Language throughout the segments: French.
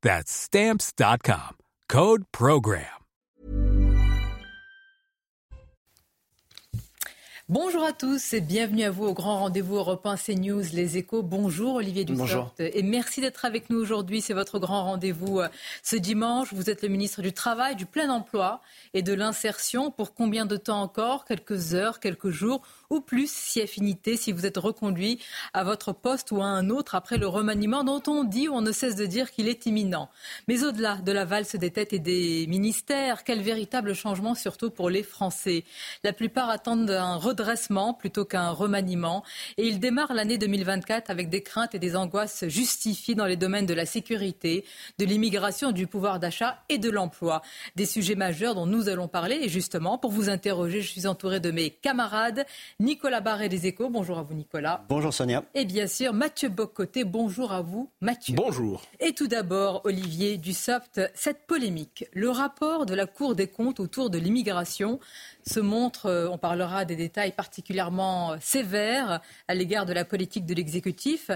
That's Stamps.com. Code Program. Bonjour à tous et bienvenue à vous au grand rendez-vous européen CNews Les Échos. Bonjour Olivier Dussopt et merci d'être avec nous aujourd'hui. C'est votre grand rendez-vous euh, ce dimanche. Vous êtes le ministre du Travail, du plein emploi et de l'insertion. Pour combien de temps encore? Quelques heures, quelques jours ou plus si affinité, si vous êtes reconduit à votre poste ou à un autre après le remaniement dont on dit ou on ne cesse de dire qu'il est imminent. Mais au-delà de la valse des têtes et des ministères, quel véritable changement surtout pour les Français? La plupart attendent un redressement plutôt qu'un remaniement et ils démarrent l'année 2024 avec des craintes et des angoisses justifiées dans les domaines de la sécurité, de l'immigration, du pouvoir d'achat et de l'emploi. Des sujets majeurs dont nous allons parler et justement pour vous interroger, je suis entouré de mes camarades Nicolas Barré des Échos. Bonjour à vous, Nicolas. Bonjour, Sonia. Et bien sûr, Mathieu Bocoté. Bonjour à vous, Mathieu. Bonjour. Et tout d'abord, Olivier Dussopt, cette polémique, le rapport de la Cour des comptes autour de l'immigration se montre, euh, on parlera des détails particulièrement sévères à l'égard de la politique de l'exécutif.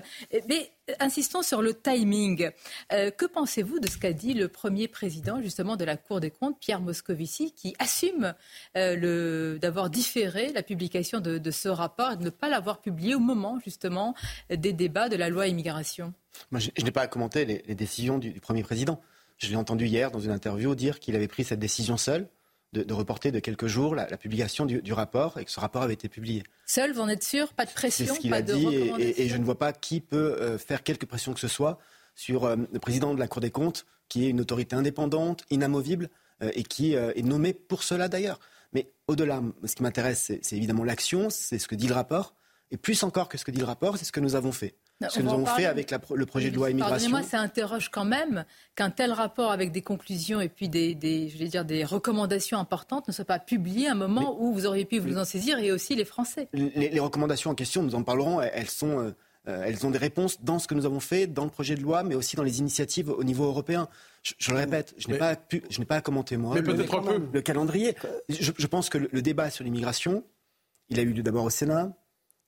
Mais insistons sur le timing. Euh, que pensez-vous de ce qu'a dit le premier président justement de la Cour des comptes, Pierre Moscovici, qui assume euh, d'avoir différé la publication de, ce rapport et de ne pas l'avoir publié au moment justement des débats de la loi immigration? Moi, je, n'ai pas à commenter les, décisions du, du premier président. Je l'ai entendu hier dans une interview dire qu'il avait pris cette décision seul de, reporter de quelques jours la, publication du, rapport et que ce rapport avait été publié. Seul, vous en êtes sûr? Pas de pression C'est ce qu'il a dit et, je ne vois pas qui peut euh, faire quelque pression que ce soit sur euh, le président de la Cour des comptes, qui est une autorité indépendante, inamovible euh, et qui est nommé pour cela d'ailleurs. Mais au-delà, ce qui m'intéresse, c'est évidemment l'action, c'est ce que dit le rapport. Et plus encore que ce que dit le rapport, c'est ce que nous avons fait ce que nous avons fait avec le projet de loi immigration. Pardonnez-moi, ça interroge quand même qu'un tel rapport avec des conclusions et puis des, je vais dire, des recommandations importantes ne soit pas publié à un moment où vous auriez pu vous en saisir et aussi les Français. Les, recommandations en question, nous en parlerons, elles, sont, euh, euh, elles ont des réponses dans ce que nous avons fait, dans le projet de loi, mais aussi dans les initiatives au niveau européen. Je, le répète, je n'ai pas, pu, je n'ai pas à commenter moi mais le, peu. le calendrier. Je, je, pense que le, débat sur l'immigration, il a eu lieu d'abord au Sénat.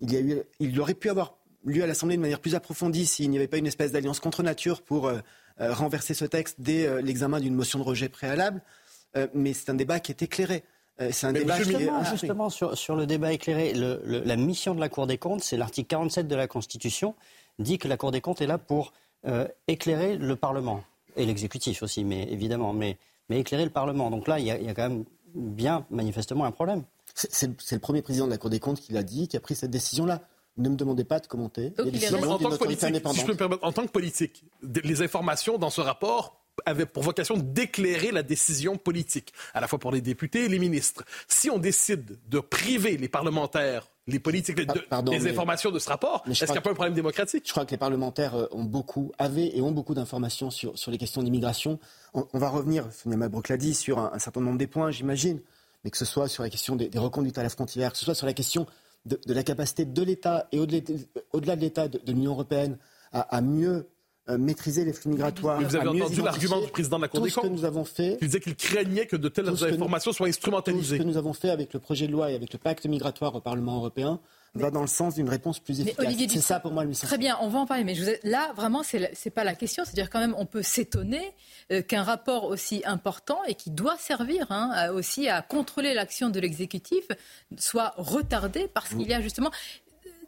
Il, y a eu, il aurait pu avoir lieu à l'Assemblée de manière plus approfondie s'il n'y avait pas une espèce d'alliance contre nature pour euh, euh, renverser ce texte dès euh, l'examen d'une motion de rejet préalable. mais c'est un débat qui est éclairé. c'est un débat justement, qui justement sur, le débat éclairé, la mission de la Cour des comptes, c'est l'article 47 de la Constitution, dit que la Cour des comptes est là pour éclairer le Parlement et l'exécutif aussi, mais évidemment, mais, mais éclairer le Parlement. Donc là, il y, a, il y a quand même bien manifestement un problème. C'est le premier président de la Cour des comptes qui l'a dit, qui a pris cette décision-là. Ne me demandez pas de commenter. en, tant que politique, si je peux me permettre, en tant que politique, les informations dans ce rapport avaient pour vocation d'éclairer la décision politique, à la fois pour les députés et les ministres. Si on décide de priver les parlementaires les politiques, des informations de ce rapport. Est-ce qu'il n'y a pas un problème démocratique? Je crois que les parlementaires euh, ont beaucoup, avaient et ont beaucoup d'informations sur, sur les questions d'immigration. On, va revenir, Sonia Mabrouk l'a dit, sur un, certain nombre des points, j'imagine, mais que ce soit sur la question des, des reconduites à la frontière, que ce soit sur la question de, la capacité de l'État et au-delà de l'État de, l'Union européenne à, mieux euh, maîtriser les flux migratoires. vous avez entendu l'argument du président de la Cour des comptes. que nous avons fait. Il disait qu'il craignait que de telles informations soient instrumentalisées. Tout ce que nous avons fait avec le projet de loi et avec le pacte migratoire au Parlement européen va dans le sens d'une réponse plus efficace. C'est ça pour moi le message. Très bien, on va en parler. Mais là, vraiment, ce n'est pas la question. C'est-à-dire quand même, on peut s'étonner euh, qu'un rapport aussi important et qui doit servir hein, aussi à contrôler l'action de l'exécutif soit retardé parce qu'il y a justement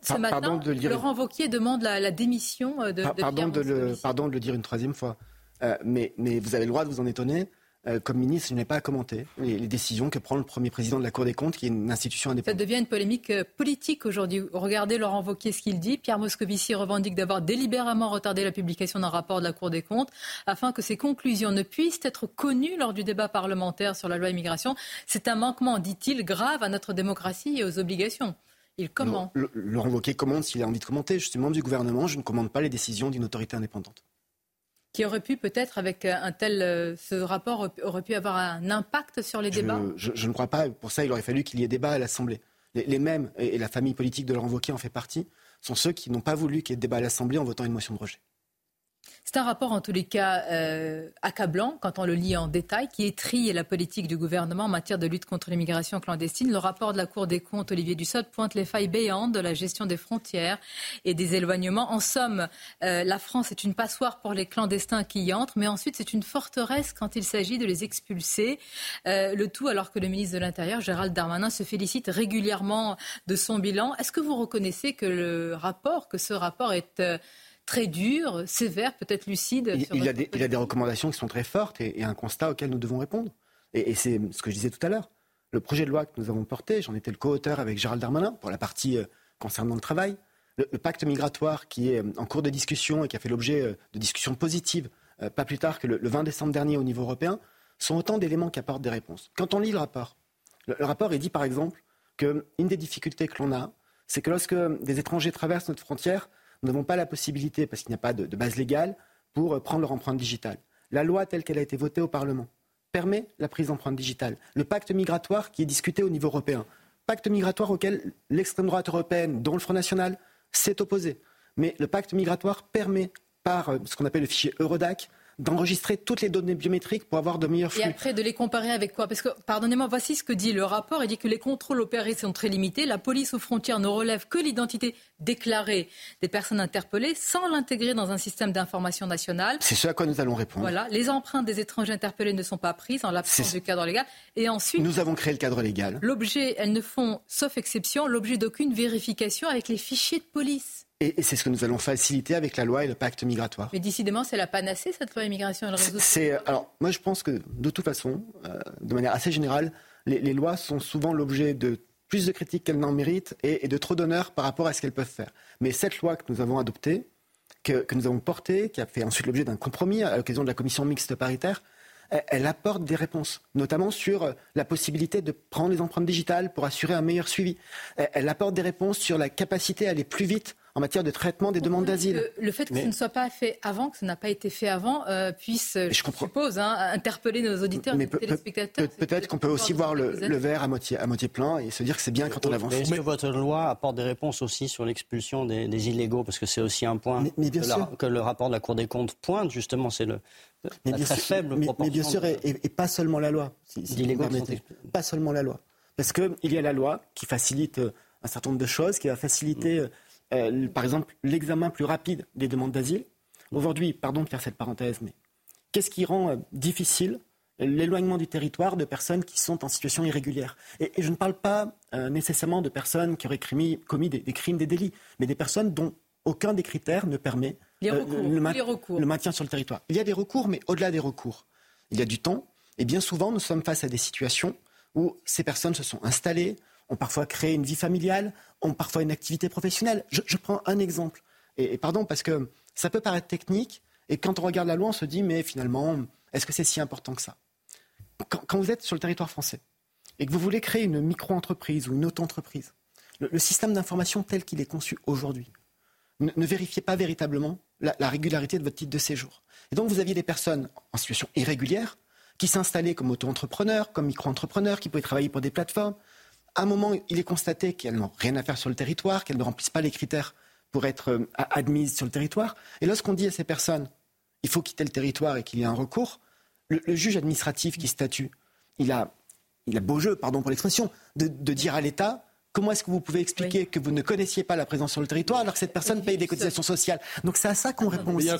ce matin, Laurent Wauquiez demande la, démission euh, de, pardon, de le, pardon de le dire une troisième fois. Euh, mais, mais, vous avez le droit de vous en étonner. Euh, comme ministre, je n'ai pas à commenter les, décisions que prend le premier président de la Cour des comptes, qui est une institution indépendante. Ça devient une polémique euh, politique aujourd'hui. Regardez Laurent Wauquiez ce qu'il dit. Pierre Moscovici revendique d'avoir délibérément retardé la publication d'un rapport de la Cour des comptes afin que ses conclusions ne puissent être connues lors du débat parlementaire sur la loi immigration. C'est un manquement, dit-il, grave à notre démocratie et aux obligations. Il commente. Laurent Wauquiez commande s'il a envie de commenter. Je suis membre du gouvernement, je ne commande pas les décisions d'une autorité indépendante qui aurait pu peut-être, avec un tel, euh, ce rapport, aurait pu avoir un impact sur les débats? je, ne crois pas. Pour ça, il aurait fallu qu'il y ait débat à l'Assemblée. Les, mêmes, et, la famille politique de Laurent Wauquiez en fait partie, sont ceux qui n'ont pas voulu qu'il y ait débat à l'Assemblée en votant une motion de rejet. C'est un rapport en tous les cas euh, accablant quand on le lit en détail, qui étrille la politique du gouvernement en matière de lutte contre l'immigration clandestine. Le rapport de la Cour des comptes, Olivier Dussopt, pointe les failles béantes de la gestion des frontières et des éloignements. En somme, euh, la France est une passoire pour les clandestins qui y entrent, mais ensuite c'est une forteresse quand il s'agit de les expulser. Euh, le tout alors que le ministre de l'Intérieur, Gérald Darmanin, se félicite régulièrement de son bilan. Est-ce que vous reconnaissez que le rapport, que ce rapport est très dur, sévère, peut-être lucide. Il, il, a des, il, a des, recommandations qui sont très fortes et, un constat auquel nous devons répondre. Et, c'est ce que je disais tout à l'heure. Le projet de loi que nous avons porté, j'en étais le co-auteur avec Gérald Darmanin pour la partie euh, concernant le travail. Le, pacte migratoire qui est euh, en cours de discussion et qui a fait l'objet euh, de discussions positives, pas plus tard que le, 20 décembre dernier au niveau européen, sont autant d'éléments qui apportent des réponses. Quand on lit le rapport, le, le rapport est dit par exemple qu'une des difficultés que l'on a, c'est que lorsque des étrangers traversent notre frontière, nous n'avons pas la possibilité, parce qu'il n'y a pas de, base légale, pour euh, prendre leur empreinte digitale. La loi telle qu'elle a été votée au Parlement permet la prise d'empreinte digitale. Le pacte migratoire qui est discuté au niveau européen, pacte migratoire auquel l'extrême droite européenne, dont le Front National, s'est opposé. Mais le pacte migratoire permet, par euh, ce qu'on appelle le fichier Eurodac, d'enregistrer toutes les données biométriques pour avoir de meilleurs flux. Et après, de les comparer avec quoi? Parce que, pardonnez-moi, voici ce que dit le rapport. Il dit que les contrôles opérés sont très limités. La police aux frontières ne relève que l'identité déclarée des personnes interpellées sans l'intégrer dans un système d'information nationale. C'est ce à quoi nous allons répondre. Voilà. Les empreintes des étrangers interpellés ne sont pas prises en l'absence du cadre légal. Et ensuite. Nous avons créé le cadre légal. L'objet, elles ne font, sauf exception, l'objet d'aucune vérification avec les fichiers de police. Et, c'est ce que nous allons faciliter avec la loi et le pacte migratoire. Mais décidément, c'est la panacée, cette loi immigration et c'est, Alors, moi, je pense que, de toute façon, euh, de manière assez générale, les, lois sont souvent l'objet de plus de critiques qu'elles n'en méritent et, de trop d'honneur par rapport à ce qu'elles peuvent faire. Mais cette loi que nous avons adoptée, que, nous avons portée, qui a fait ensuite l'objet d'un compromis à l'occasion de la commission mixte paritaire, elle, apporte des réponses, notamment sur la possibilité de prendre les empreintes digitales pour assurer un meilleur suivi. elle apporte des réponses sur la capacité à aller plus vite en matière de traitement des demandes d'asile. Le, fait que ce ne soit pas fait avant, que ce n'a pas été fait avant, euh, puisse, je, suppose, hein, interpeller nos auditeurs et nos téléspectateurs. Peut-être qu'on peut aussi voir le, verre à moitié, à moitié plein et se dire que c'est bien quand on avance. Est-ce que votre loi apporte des réponses aussi sur l'expulsion des, illégaux? Parce que c'est aussi un point que, le rapport de la Cour des comptes pointe, justement, c'est le, mais bien très sûr, faible mais, mais bien sûr, et, pas seulement la loi, si, Pas seulement la loi. Parce qu'il y a la loi qui facilite euh, un certain nombre de choses, qui va faciliter... Euh, euh, par exemple, l'examen plus rapide des demandes d'asile. Aujourd'hui, pardon de faire cette parenthèse, mais qu'est-ce qui rend euh, difficile l'éloignement du territoire de personnes qui sont en situation irrégulière? Et, je ne parle pas euh, nécessairement de personnes qui auraient commis des, crimes, des délits, mais des personnes dont aucun des critères ne permet le, maintien sur le territoire. Il y a des recours, mais au-delà des recours, il y a du temps. Et bien souvent, nous sommes face à des situations où ces personnes se sont installées, ont parfois créé une vie familiale, ont parfois une activité professionnelle. Je, prends un exemple. Et, pardon, parce que ça peut paraître technique, et quand on regarde la loi, on se dit, mais finalement, est-ce que c'est si important que ça? Quand, vous êtes sur le territoire français et que vous voulez créer une micro-entreprise ou une auto-entreprise, le, système d'information tel qu'il est conçu aujourd'hui ne, vérifiez pas véritablement la, régularité de votre titre de séjour. Et donc, vous aviez des personnes en situation irrégulière qui s'installaient comme auto-entrepreneurs, comme micro-entrepreneurs, qui pouvaient travailler pour des plateformes, à un moment, il est constaté qu'elles n'ont rien à faire sur le territoire, qu'elles ne remplissent pas les critères pour être euh, admises sur le territoire. Et lorsqu'on dit à ces personnes, il faut quitter le territoire et qu'il y a un recours, le, juge administratif qui statue, il a, il a beau jeu, pardon pour l'expression, de, dire à l'État, Comment est-ce que vous pouvez expliquer que vous ne connaissiez pas la présence sur le territoire alors que cette personne paye des cotisations sociales Donc c'est à ça qu'on répond aussi.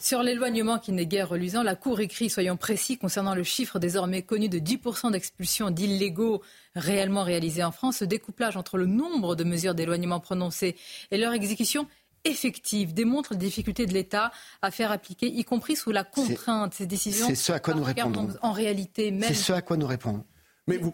Sur, l'éloignement qui n'est guère reluisant, la Cour écrit, soyons précis, concernant le chiffre désormais connu de 10% d'expulsions d'illégaux réellement réalisés en France, ce découplage entre le nombre de mesures d'éloignement prononcées et leur exécution effective démontre les difficultés de l'État à faire appliquer, y compris sous la contrainte, ces décisions. C'est ce à quoi nous répondons. En réalité, même. C'est ce à quoi nous répondons.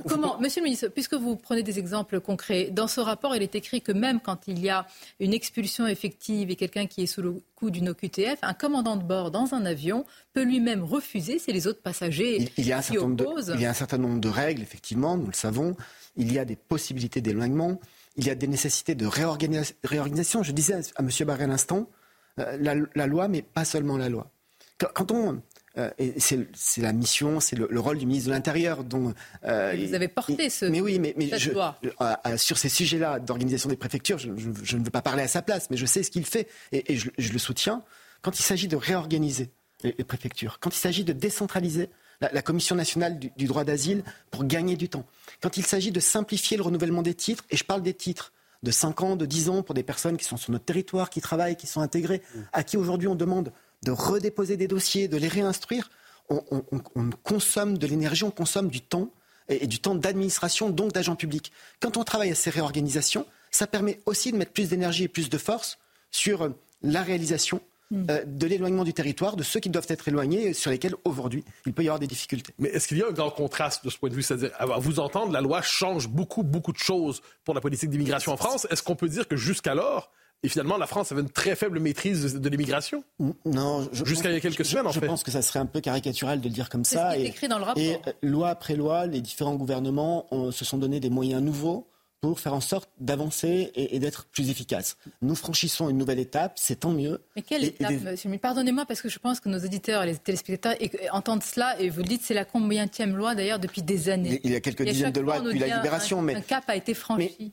Comment, Monsieur le ministre, puisque vous prenez des exemples concrets, dans ce rapport, il est écrit que même quand il y a une expulsion effective et quelqu'un qui est sous le coup d'une OQTF, un commandant de bord dans un avion peut lui-même refuser si les autres passagers il, y a un certain nombre de, il y a un certain nombre de règles, effectivement, nous le savons. Il y a des possibilités d'éloignement. Il y a des nécessités de réorganisation. Je disais à M. Barré à l'instant, euh, la, loi, mais pas seulement la loi. quand on, euh, et c'est la mission, c'est le, rôle du ministre de l'Intérieur. dont euh, vous avez porté ce. Mais oui, mais, mais euh, sur ces sujets-là d'organisation des préfectures, je, ne veux pas parler à sa place, mais je sais ce qu'il fait et, je, le soutiens. Quand il s'agit de réorganiser les, préfectures, quand il s'agit de décentraliser la, Commission nationale du, du droit d'asile pour gagner du temps, quand il s'agit de simplifier le renouvellement des titres, et je parle des titres de 5 ans, de 10 ans pour des personnes qui sont sur notre territoire, qui travaillent, qui sont intégrées, à qui aujourd'hui on demande de redéposer des dossiers, de les réinstruire, on, consomme de l'énergie, on consomme du temps et, du temps d'administration, donc d'agents publics. Quand on travaille à ces réorganisations, ça permet aussi de mettre plus d'énergie et plus de force sur euh, la réalisation hmm. euh, de l'éloignement du territoire, de ceux qui doivent être éloignés et sur lesquels aujourd'hui il peut y avoir des difficultés. Mais est-ce qu'il y a un grand contraste de ce point de vue? C'est-à-dire, à vous entendre, la loi change beaucoup, beaucoup de choses pour la politique d'immigration en France. Est-ce qu'on peut dire que jusqu'alors, et finalement, la France avait une très faible maîtrise de, l'immigration. Non, jusqu'à il y a quelques semaines, en fait. Je pense que ça serait un peu caricatural de le dire comme ça. Ce qui est écrit dans le rapport. Et euh, loi après loi, les différents gouvernements se sont donné des moyens nouveaux pour faire en sorte d'avancer et, d'être plus efficaces. Nous franchissons une nouvelle étape, c'est tant mieux. Mais quelle étape, monsieur? Pardonnez-moi, parce que je pense que nos auditeurs et les téléspectateurs entendent cela, et vous le dites, c'est la combienième loi d'ailleurs depuis des années. Il y a quelques dizaines de lois depuis la libération, mais... Un cap a été franchi.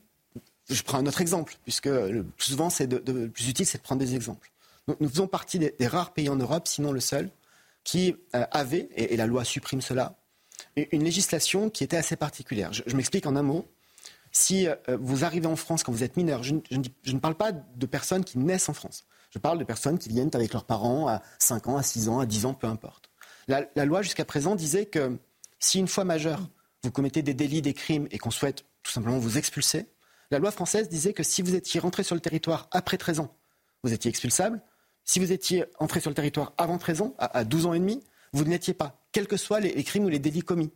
Je prends un autre exemple, puisque le plus souvent, c'est le plus utile, c'est de prendre des exemples. Nous, faisons partie des, rares pays en Europe, sinon le seul, qui euh, avait, et, la loi supprime cela, une législation qui était assez particulière. Je, m'explique en un mot. Si euh, vous arrivez en France quand vous êtes mineur, je, ne parle pas de personnes qui naissent en France. Je parle de personnes qui viennent avec leurs parents à 5 ans, à 6 ans, à 10 ans, peu importe. La, la loi jusqu'à présent disait que si une fois majeur, vous commettez des délits, des crimes et qu'on souhaite tout simplement vous expulser, la loi française disait que si vous étiez rentré sur le territoire après 13 ans, vous étiez expulsable. Si vous étiez entré sur le territoire avant 13 ans, à, 12 ans et demi, vous n'étiez pas, quels que soient les, crimes ou les délits commis.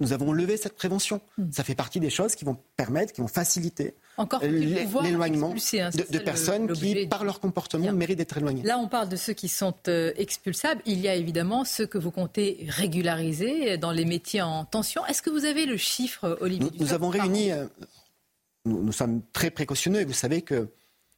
Nous, avons levé cette prévention. Hmm. Ça fait partie des choses qui vont permettre, qui vont faciliter l'éloignement hein, de, personnes qui, par leur comportement, méritent d'être éloignées. Là, on parle de ceux qui sont euh, expulsables. Il y a évidemment ceux que vous comptez régulariser dans les métiers en tension. Est-ce que vous avez le chiffre, Olivier Nous, nous avons réuni, nous, sommes très précautionneux et vous savez que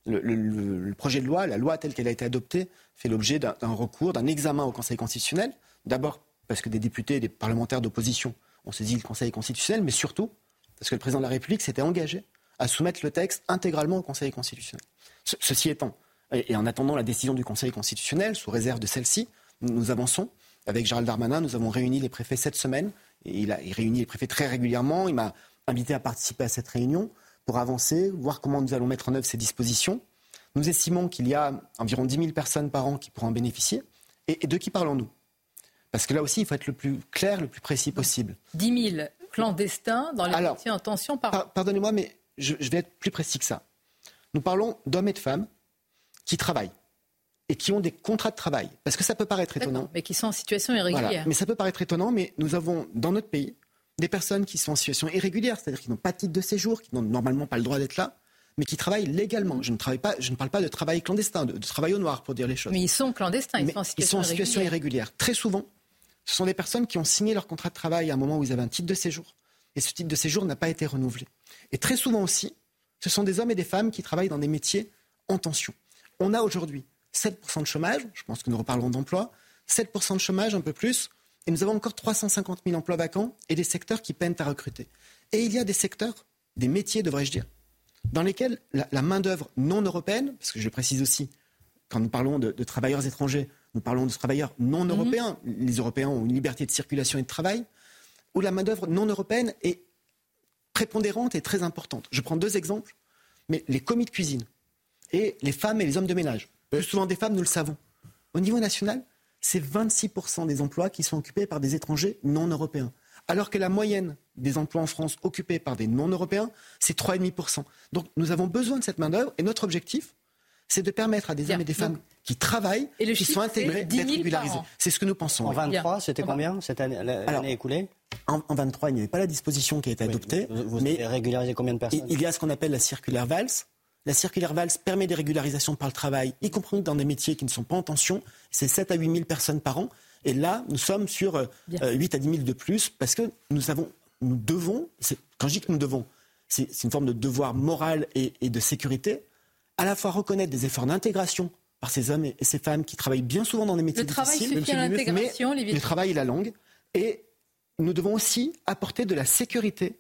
le, projet de loi, la loi telle qu'elle a été adoptée, fait l'objet d'un recours, d'un examen au Conseil constitutionnel. D'abord parce que des députés et des parlementaires d'opposition ont saisi le Conseil constitutionnel, mais surtout parce que le président de la République s'était engagé à soumettre le texte intégralement au Conseil constitutionnel. ceci étant, et, en attendant la décision du Conseil constitutionnel, sous réserve de celle-ci, nous, avançons. Avec Gérald Darmanin, nous avons réuni les préfets cette semaine. Il, a, il réunit les préfets très régulièrement. Il m'a invité à participer à cette réunion pour avancer, voir comment nous allons mettre en œuvre ces dispositions. Nous estimons qu'il y a environ 10 000 personnes par an qui pourront en bénéficier. Et, de qui parlons-nous? Parce que là aussi, il faut être le plus clair, le plus précis possible. 10 000 clandestins dans les métiers en tension par an. pardonnez-moi, mais je, vais être plus précis que ça. Nous parlons d'hommes et de femmes qui travaillent et qui ont des contrats de travail. Parce que ça peut paraître étonnant. Mais qui sont en situation irrégulière. Mais ça peut paraître étonnant, mais nous avons dans notre pays des personnes qui sont en situation irrégulière, c'est-à-dire qui n'ont pas de titre de séjour, qui n'ont normalement pas le droit d'être là, mais qui travaillent légalement. Je ne, travaille pas, je ne parle pas de travail clandestin, de, travail au noir, pour dire les choses. Mais ils sont clandestins, ils, sont en, situation ils sont en situation irrégulière. Très souvent, ce sont des personnes qui ont signé leur contrat de travail à un moment où ils avaient un titre de séjour. Et ce titre de séjour n'a pas été renouvelé. Et très souvent aussi, ce sont des hommes et des femmes qui travaillent dans des métiers en tension. On a aujourd'hui 7% de chômage, je pense que nous reparlerons d'emploi, 7% de chômage, un peu plus, et nous avons encore 350 000 emplois vacants et des secteurs qui peinent à recruter. Et il y a des secteurs, des métiers, devrais-je dire, dans lesquels la, main-d'œuvre non européenne, parce que je précise aussi, quand nous parlons de, travailleurs étrangers, nous parlons de travailleurs non mhm. européens. Les Européens ont une liberté de circulation et de travail, où la main-d'œuvre non européenne est prépondérante et très importante. Je prends deux exemples, mais les commis de cuisine et les femmes et les hommes de ménage. Plus souvent des femmes, nous le savons. Au niveau national, c'est 26% des emplois qui sont occupés par des étrangers non européens. Alors que la moyenne des emplois en France occupés par des non-européens, c'est 3,5%. Donc nous avons besoin de cette main-d'œuvre et notre objectif, c'est de permettre à des hommes et des femmes qui travaillent, et qui sont intégrés, d'être régularisés. C'est ce que nous pensons. En 23, c'était combien cette année, l'année écoulée? en, 23, il n'y avait pas la disposition qui a été adoptée. vous, mais avez régularisé combien de personnes? Il y a ce qu'on appelle la circulaire VALS. La circulaire VALS permet des régularisations par le travail, y compris dans des métiers qui ne sont pas en tension. C'est 7 à 8 000 personnes par an. Et là, nous sommes sur 8 euh, à 10 000 de plus parce que nous, avons, nous devons, quand je dis que nous devons, c'est une forme de devoir moral et, et de sécurité, à la fois reconnaître des efforts d'intégration par ces hommes et ces femmes qui travaillent bien souvent dans des métiers difficiles. Le travail suffit à l'intégration, Le travail et la langue. Et nous devons aussi apporter de la sécurité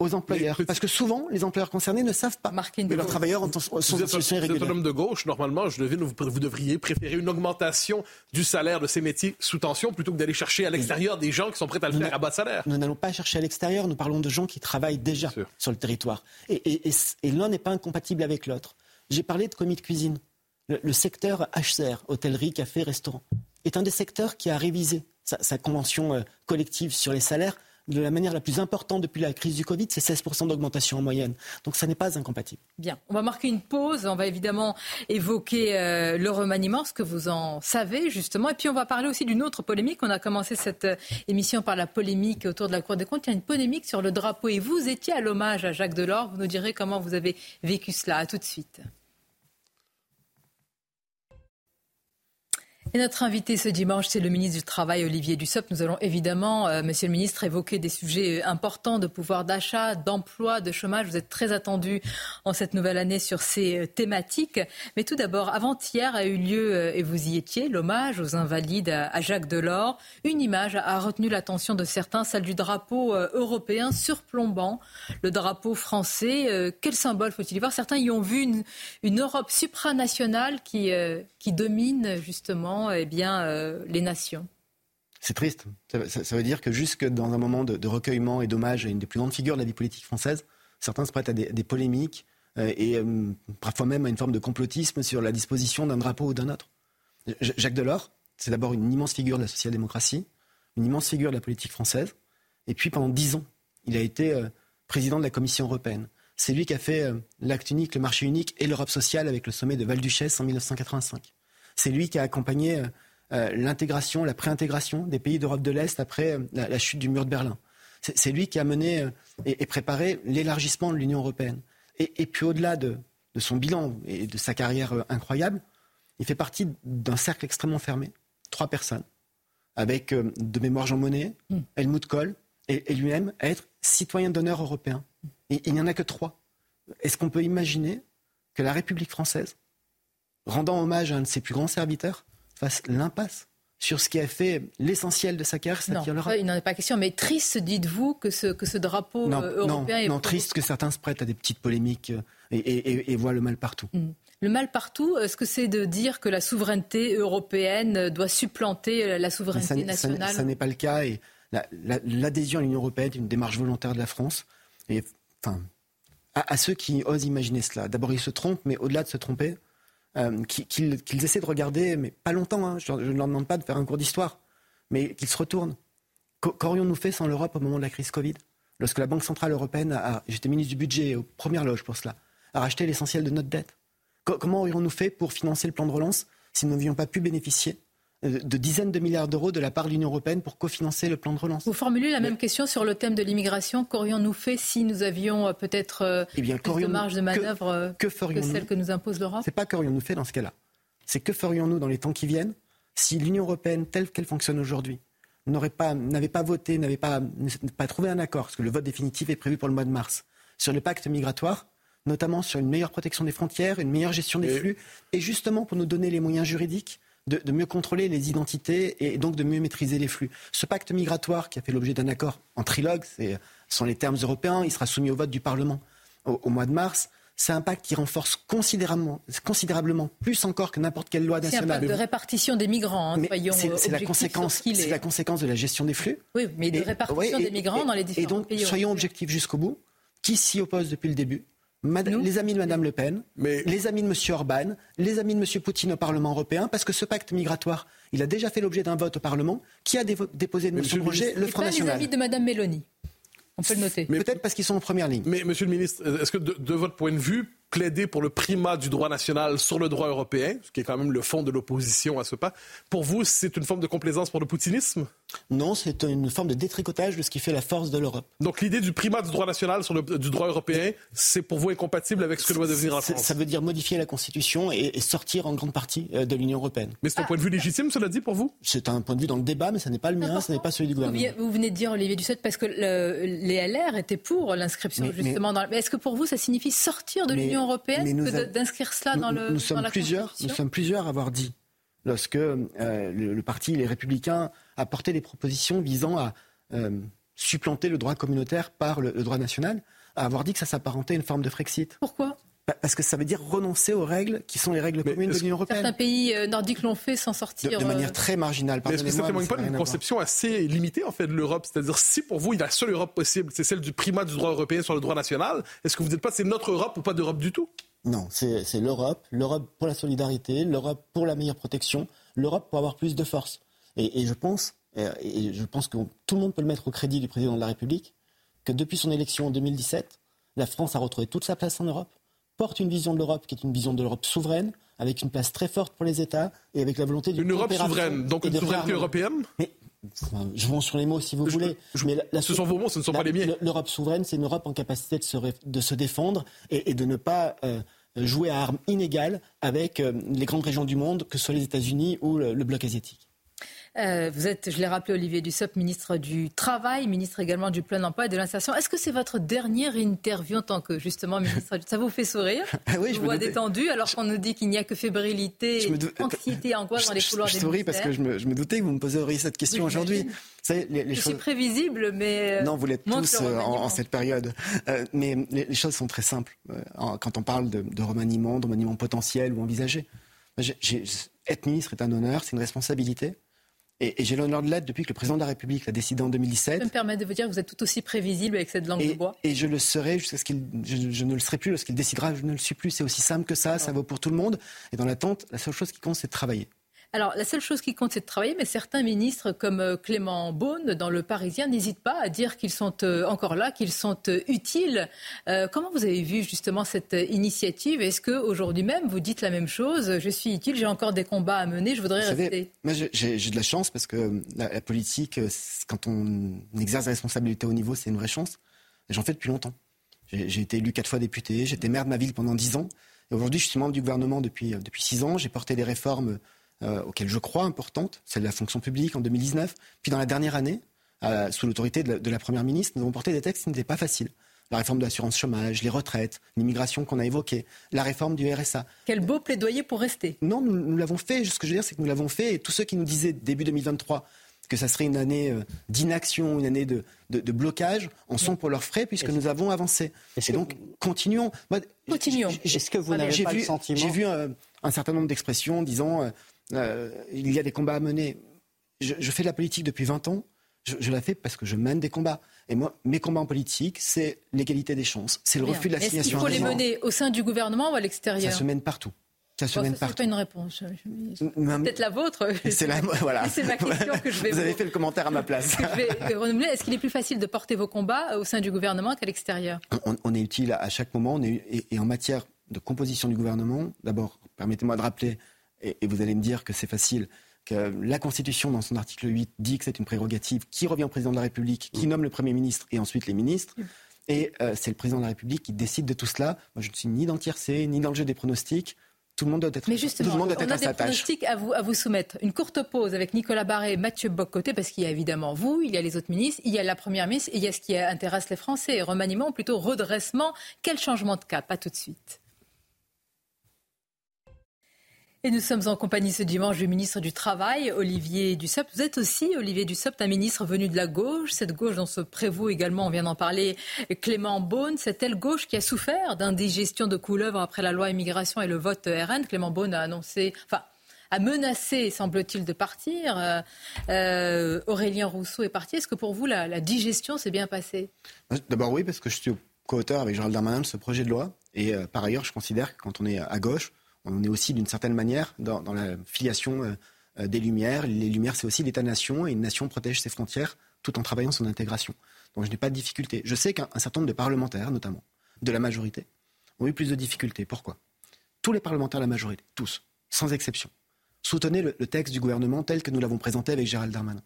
aux employeurs. Parce que souvent, les employeurs concernés ne savent pas que leurs travailleurs sont en situation irrégulière. Vous êtes un homme de gauche, normalement, je devine, vous, vous devriez préférer une augmentation du salaire de ces métiers sous tension plutôt que d'aller chercher à l'extérieur des gens qui sont prêts à le faire à bas salaire. Nous n'allons pas chercher à l'extérieur, nous parlons de gens qui travaillent déjà sur le territoire. Et, et l'un n'est pas incompatible avec l'autre. J'ai parlé de commis de cuisine. Le, secteur HCR, hôtellerie, café, restaurant, est un des secteurs qui a révisé sa, convention euh, collective sur les salaires de la manière la plus importante depuis la crise du Covid, c'est 16% d'augmentation en moyenne. Donc ça n'est pas incompatible. Bien, on va marquer une pause, on va évidemment évoquer euh, le remaniement, ce que vous en savez justement, et puis on va parler aussi d'une autre polémique. On a commencé cette euh, émission par la polémique autour de la Cour des comptes. Il y a une polémique sur le drapeau et vous étiez à l'hommage à Jacques Delors. Vous nous direz comment vous avez vécu cela. À tout de suite. Et notre invité ce dimanche, c'est le ministre du Travail, Olivier Dussopt. Nous allons évidemment, euh, Monsieur le ministre, évoquer des sujets importants de pouvoir d'achat, d'emploi, de chômage. Vous êtes très attendu en cette nouvelle année sur ces euh, thématiques. Mais tout d'abord, avant-hier a eu lieu, euh, et vous y étiez, l'hommage aux invalides à, Jacques Delors. Une image a retenu l'attention de certains, celle du drapeau européen surplombant le drapeau français. quel symbole faut-il y voir? Certains y ont vu une, Europe supranationale qui, qui domine justement eh euh, les nations. C'est triste. Ça, veut dire que jusque dans un moment de, recueillement et d'hommage à une des plus grandes figures de la vie politique française, certains se prêtent à des, polémiques euh, et euh, parfois même à une forme de complotisme sur la disposition d'un drapeau ou d'un autre. Jacques Delors, c'est d'abord une immense figure de la social-démocratie, une immense figure de la politique française. Et puis pendant dix ans, il a été président de la Commission européenne. C'est lui qui a fait l'acte unique, le marché unique et l'Europe sociale avec le sommet de Val-Duchesse en 1985. C'est lui qui a accompagné euh, euh, l'intégration, la préintégration des pays d'Europe de l'Est après euh, la, chute du mur de Berlin. C'est lui qui a mené et, préparé l'élargissement de l'Union européenne. Et, puis au-delà de, son bilan et de sa carrière incroyable, il fait partie d'un cercle extrêmement fermé, trois personnes, avec de mémoire Jean Monnet, mm. Helmut Kohl et, lui-même, à être citoyen d'honneur européen. Et il n'y en a que trois. Est-ce qu'on peut imaginer que la République française rendant hommage à un de ses plus grands serviteurs, fasse l'impasse sur ce qui a fait l'essentiel de sa carrière, c'est-à-dire le Il n'en est pas question, mais triste, dites-vous, que ce, que ce drapeau non, euh, européen non, est... Non, triste que certains se prêtent à des petites polémiques euh, et, voient le mal partout. Hmm. Le mal partout, est-ce que c'est de dire que la souveraineté européenne doit supplanter la souveraineté nationale Ça, n'est pas le cas. Et l'adhésion à l'Union européenne est une démarche volontaire de la France. Et enfin, à ceux qui osent imaginer cela, d'abord ils se trompent, mais au-delà de se tromper, euh, qu'ils essaient de regarder, mais pas longtemps, hein, je, ne leur demande pas de faire un cours d'histoire, mais qu'ils se retournent. Qu'aurions-nous fait sans l'Europe au moment de la crise Covid? Lorsque la Banque Centrale Européenne, a, j'étais ministre du Budget, aux premières loges pour cela, a racheté l'essentiel de notre dette. comment aurions-nous fait pour financer le plan de relance si nous n'avions pas pu bénéficier de dizaines de milliards d'euros de la part de l'Union européenne pour cofinancer le plan de relance. Vous formulez la même question sur le thème de l'immigration. Qu'aurions-nous fait si nous avions euh, peut-être euh, eh bien, plus de marge de manœuvre que, que, celle que nous impose l'Europe? C'est pas qu'aurions-nous fait dans ce cas-là. C'est que ferions-nous dans les temps qui viennent si l'Union européenne, telle qu'elle fonctionne aujourd'hui, n'avait pas, pas voté, n'avait pas, pas trouvé un accord, parce que le vote définitif est prévu pour le mois de mars, sur le pacte migratoire, notamment sur une meilleure protection des frontières, une meilleure gestion des flux, et justement pour nous donner les moyens juridiques de, mieux contrôler les identités et donc de mieux maîtriser les flux. Ce pacte migratoire qui a fait l'objet d'un accord en trilogue, ce sont les termes européens, il sera soumis au vote du Parlement au, mois de mars. C'est un pacte qui renforce considérablement, considérablement plus encore que n'importe quelle loi nationale. C'est un pacte de répartition des migrants, hein, C'est la conséquence, c'est la conséquence de la gestion des flux. Oui, mais de répartition des migrants dans les différents pays. Et donc, soyons objectifs jusqu'au bout. Qui s'y oppose depuis le début? Les amis de Mme Le Pen, les amis de M. Orban, les amis de M. Poutine au Parlement européen, parce que ce pacte migratoire, il a déjà fait l'objet d'un vote au Parlement. Qui a déposé de son projet Le Front National. les amis de Mme Mélanie. On peut le noter. Peut-être parce qu'ils sont en première ligne. Mais, Monsieur le ministre, est-ce que de, votre point de vue, plaider pour le primat du droit national sur le droit européen, ce qui est quand même le fond de l'opposition à ce pas. Pour vous, c'est une forme de complaisance pour le poutinisme? Non, c'est une forme de détricotage de ce qui fait la force de l'Europe. Donc l'idée du primat du droit national sur le du droit européen, c'est pour vous incompatible avec ce que doit devenir la France Ça veut dire modifier la Constitution et, sortir en grande partie euh, de l'Union européenne. Mais c'est un point de vue légitime, cela dit, pour vous? C'est un point de vue dans le débat, mais ce n'est pas le mien, ce n'est pas celui du gouvernement. Vous venez de dire, Olivier Dussopt, parce que les LR étaient pour l'inscription, justement. Mais, dans... est-ce que pour vous, ça signifie sortir de l'Union européenne d'inscrire cela dans, le, nous sommes plusieurs, Nous sommes plusieurs à avoir dit, lorsque euh, le, parti Les Républicains a porté des propositions visant à euh, supplanter le droit communautaire par le, droit national, à avoir dit que ça s'apparentait à une forme de Frexit. Pourquoi? Parce que ça veut dire renoncer aux règles qui sont les règles communes de l'Union européenne. Certains pays euh, nordiques l'ont fait sans sortir. De, manière très marginale. Mais est-ce que ça témoigne pas d'une conception assez limitée en fait de l'Europe? C'est-à-dire si pour vous la seule Europe possible, c'est celle du primat du droit européen sur le droit national, est-ce que vous ne dites pas c'est notre Europe ou pas d'Europe du tout? Non, c'est l'Europe, l'Europe pour la solidarité, l'Europe pour la meilleure protection, l'Europe pour avoir plus de force. Et, je pense, et je pense que tout le monde peut le mettre au crédit du président de la République, que depuis son élection en 2017, la France a retrouvé toute sa place en Europe, porte une vision de l'Europe qui est une vision de l'Europe souveraine, avec une place très forte pour les États et avec la volonté d'une Une Europe souveraine, donc une souveraineté européenne je vends sur les mots si vous voulez. mais ce sont vos mots, ce ne sont pas les miens. L'Europe souveraine, c'est une Europe en capacité de se, de se défendre et, de ne pas euh, jouer à armes inégales avec euh, les grandes régions du monde, que ce soit les États-Unis ou le bloc asiatique. Euh, vous êtes, je l'ai rappelé, Olivier Dussopt, ministre du Travail, ministre également du Plein Emploi et de l'Insertion. Est-ce que c'est votre dernière interview en tant que, justement, ministre du Ça vous fait sourire oui, Je, vous vois détendu, alors qu'on nous dit qu'il n'y a que fébrilité, anxiété, angoisse dans les couloirs je, je des souris parce que je me, je me, doutais que vous me poseriez cette question aujourd'hui. Je suis prévisible, mais... Euh, non, vous l'êtes tous euh, en, cette période. mais les, choses sont très simples. quand on parle de, de remaniement, de remaniement potentiel ou envisagé, être ministre est un honneur, c'est une responsabilité. Et, j'ai l'honneur de l'être depuis que le président de la République l'a décidé en 2017. Je me permettre de vous dire que vous êtes tout aussi prévisible avec cette langue de bois. Et je le serai jusqu'à ce qu'il. Je, ne le serai plus lorsqu'il décidera, je ne le suis plus. C'est aussi simple que ça, ça vaut pour tout le monde. Et dans l'attente, la seule chose qui compte, c'est de travailler. Alors, la seule chose qui compte, c'est de travailler, mais certains ministres, comme euh, Clément Beaune, dans Le Parisien, n'hésitent pas à dire qu'ils sont euh, encore là, qu'ils sont euh, utiles. comment vous avez vu justement cette initiative? Est-ce qu'aujourd'hui même, vous dites la même chose? Je suis utile, j'ai encore des combats à mener, je voudrais rester Moi, j'ai de la chance parce que la, politique, quand on exerce la responsabilité au niveau, c'est une vraie chance. J'en fais depuis longtemps. J'ai été élu quatre fois député, j'étais maire de ma ville pendant dix ans. Et aujourd'hui, je suis membre du gouvernement depuis, depuis six ans. J'ai porté des réformes euh, auxquelles je crois importantes, celle de la fonction publique en 2019. Puis dans la dernière année, euh, sous l'autorité de, la Première ministre, nous avons porté des textes qui n'étaient pas faciles. La réforme de l'assurance chômage, les retraites, l'immigration qu'on a évoquée, la réforme du RSA. Quel beau plaidoyer pour rester. Non, nous, l'avons fait. Ce que je veux dire, c'est que nous l'avons fait. Et tous ceux qui nous disaient début 2023 que ça serait une année euh, d'inaction, une année de, blocage, en sont pour leurs frais puisque nous avons avancé. Et donc, continuons. continuons. Est-ce que vous n'avez pas vu, le sentiment J'ai vu un, certain nombre d'expressions disant euh, il y a des combats à mener. Je, fais de la politique depuis 20 ans. Je, la fais parce que je mène des combats. Et moi, mes combats en politique, c'est l'égalité des chances, c'est le refus de l'assignation. Est-ce qu'il faut les mener au sein du gouvernement ou à l'extérieur Ça se mène partout. Ça se mène partout. pas une réponse. Peut-être la vôtre. C'est la, voilà. C'est ma question que je vais. Vous avez fait le commentaire à ma place. Est-ce qu'il est plus facile de porter vos combats au sein du gouvernement qu'à l'extérieur? On, est utile à chaque moment. On est, et en matière de composition du gouvernement, d'abord, permettez-moi de rappeler et, vous allez me dire que c'est facile, que la Constitution, dans son article 8, dit que c'est une prérogative qui revient au président de la République, qui nomme le Premier ministre et ensuite les ministres. Et euh, c'est le président de la République qui décide de tout cela. Moi, je ne suis ni dans le tiercé, ni dans le jeu des pronostics. Tout le monde doit être, Mais justement, on a des pronostics à vous, à vous soumettre. Une courte pause avec Nicolas Barré et Mathieu Boccoté, parce qu'il y a évidemment vous, il y a les autres ministres, il y a la Première ministre, et il y a ce qui intéresse les Français. Remaniement, ou plutôt redressement. Quel changement de cap? Pas tout de suite. Et nous sommes en compagnie ce dimanche du ministre du Travail, Olivier Dussopt. Vous êtes aussi, Olivier Dussopt, un ministre venu de la gauche, cette gauche dont se prévaut également, on vient d'en parler, Clément Beaune, cette telle gauche qui a souffert d'indigestion de couleuvres après la loi immigration et le vote RN. Clément Beaune a annoncé, enfin, a menacé, semble-t-il, de partir. Euh, euh, Aurélien Rousseau est parti. Est-ce que pour vous, la, digestion s'est bien passée? D'abord oui, parce que je suis co-auteur avec Gérald Darmanin de ce projet de loi. Et euh, par ailleurs, je considère que quand on est à gauche, on est aussi d'une certaine manière dans, la filiation euh, euh, des Lumières. Les Lumières, c'est aussi l'État-nation et une nation protège ses frontières tout en travaillant son intégration. Donc je n'ai pas de difficulté. Je sais qu'un certain nombre de parlementaires, notamment de la majorité, ont eu plus de difficultés. Pourquoi? Tous les parlementaires de la majorité, tous, sans exception, soutenaient le, texte du gouvernement tel que nous l'avons présenté avec Gérald Darmanin.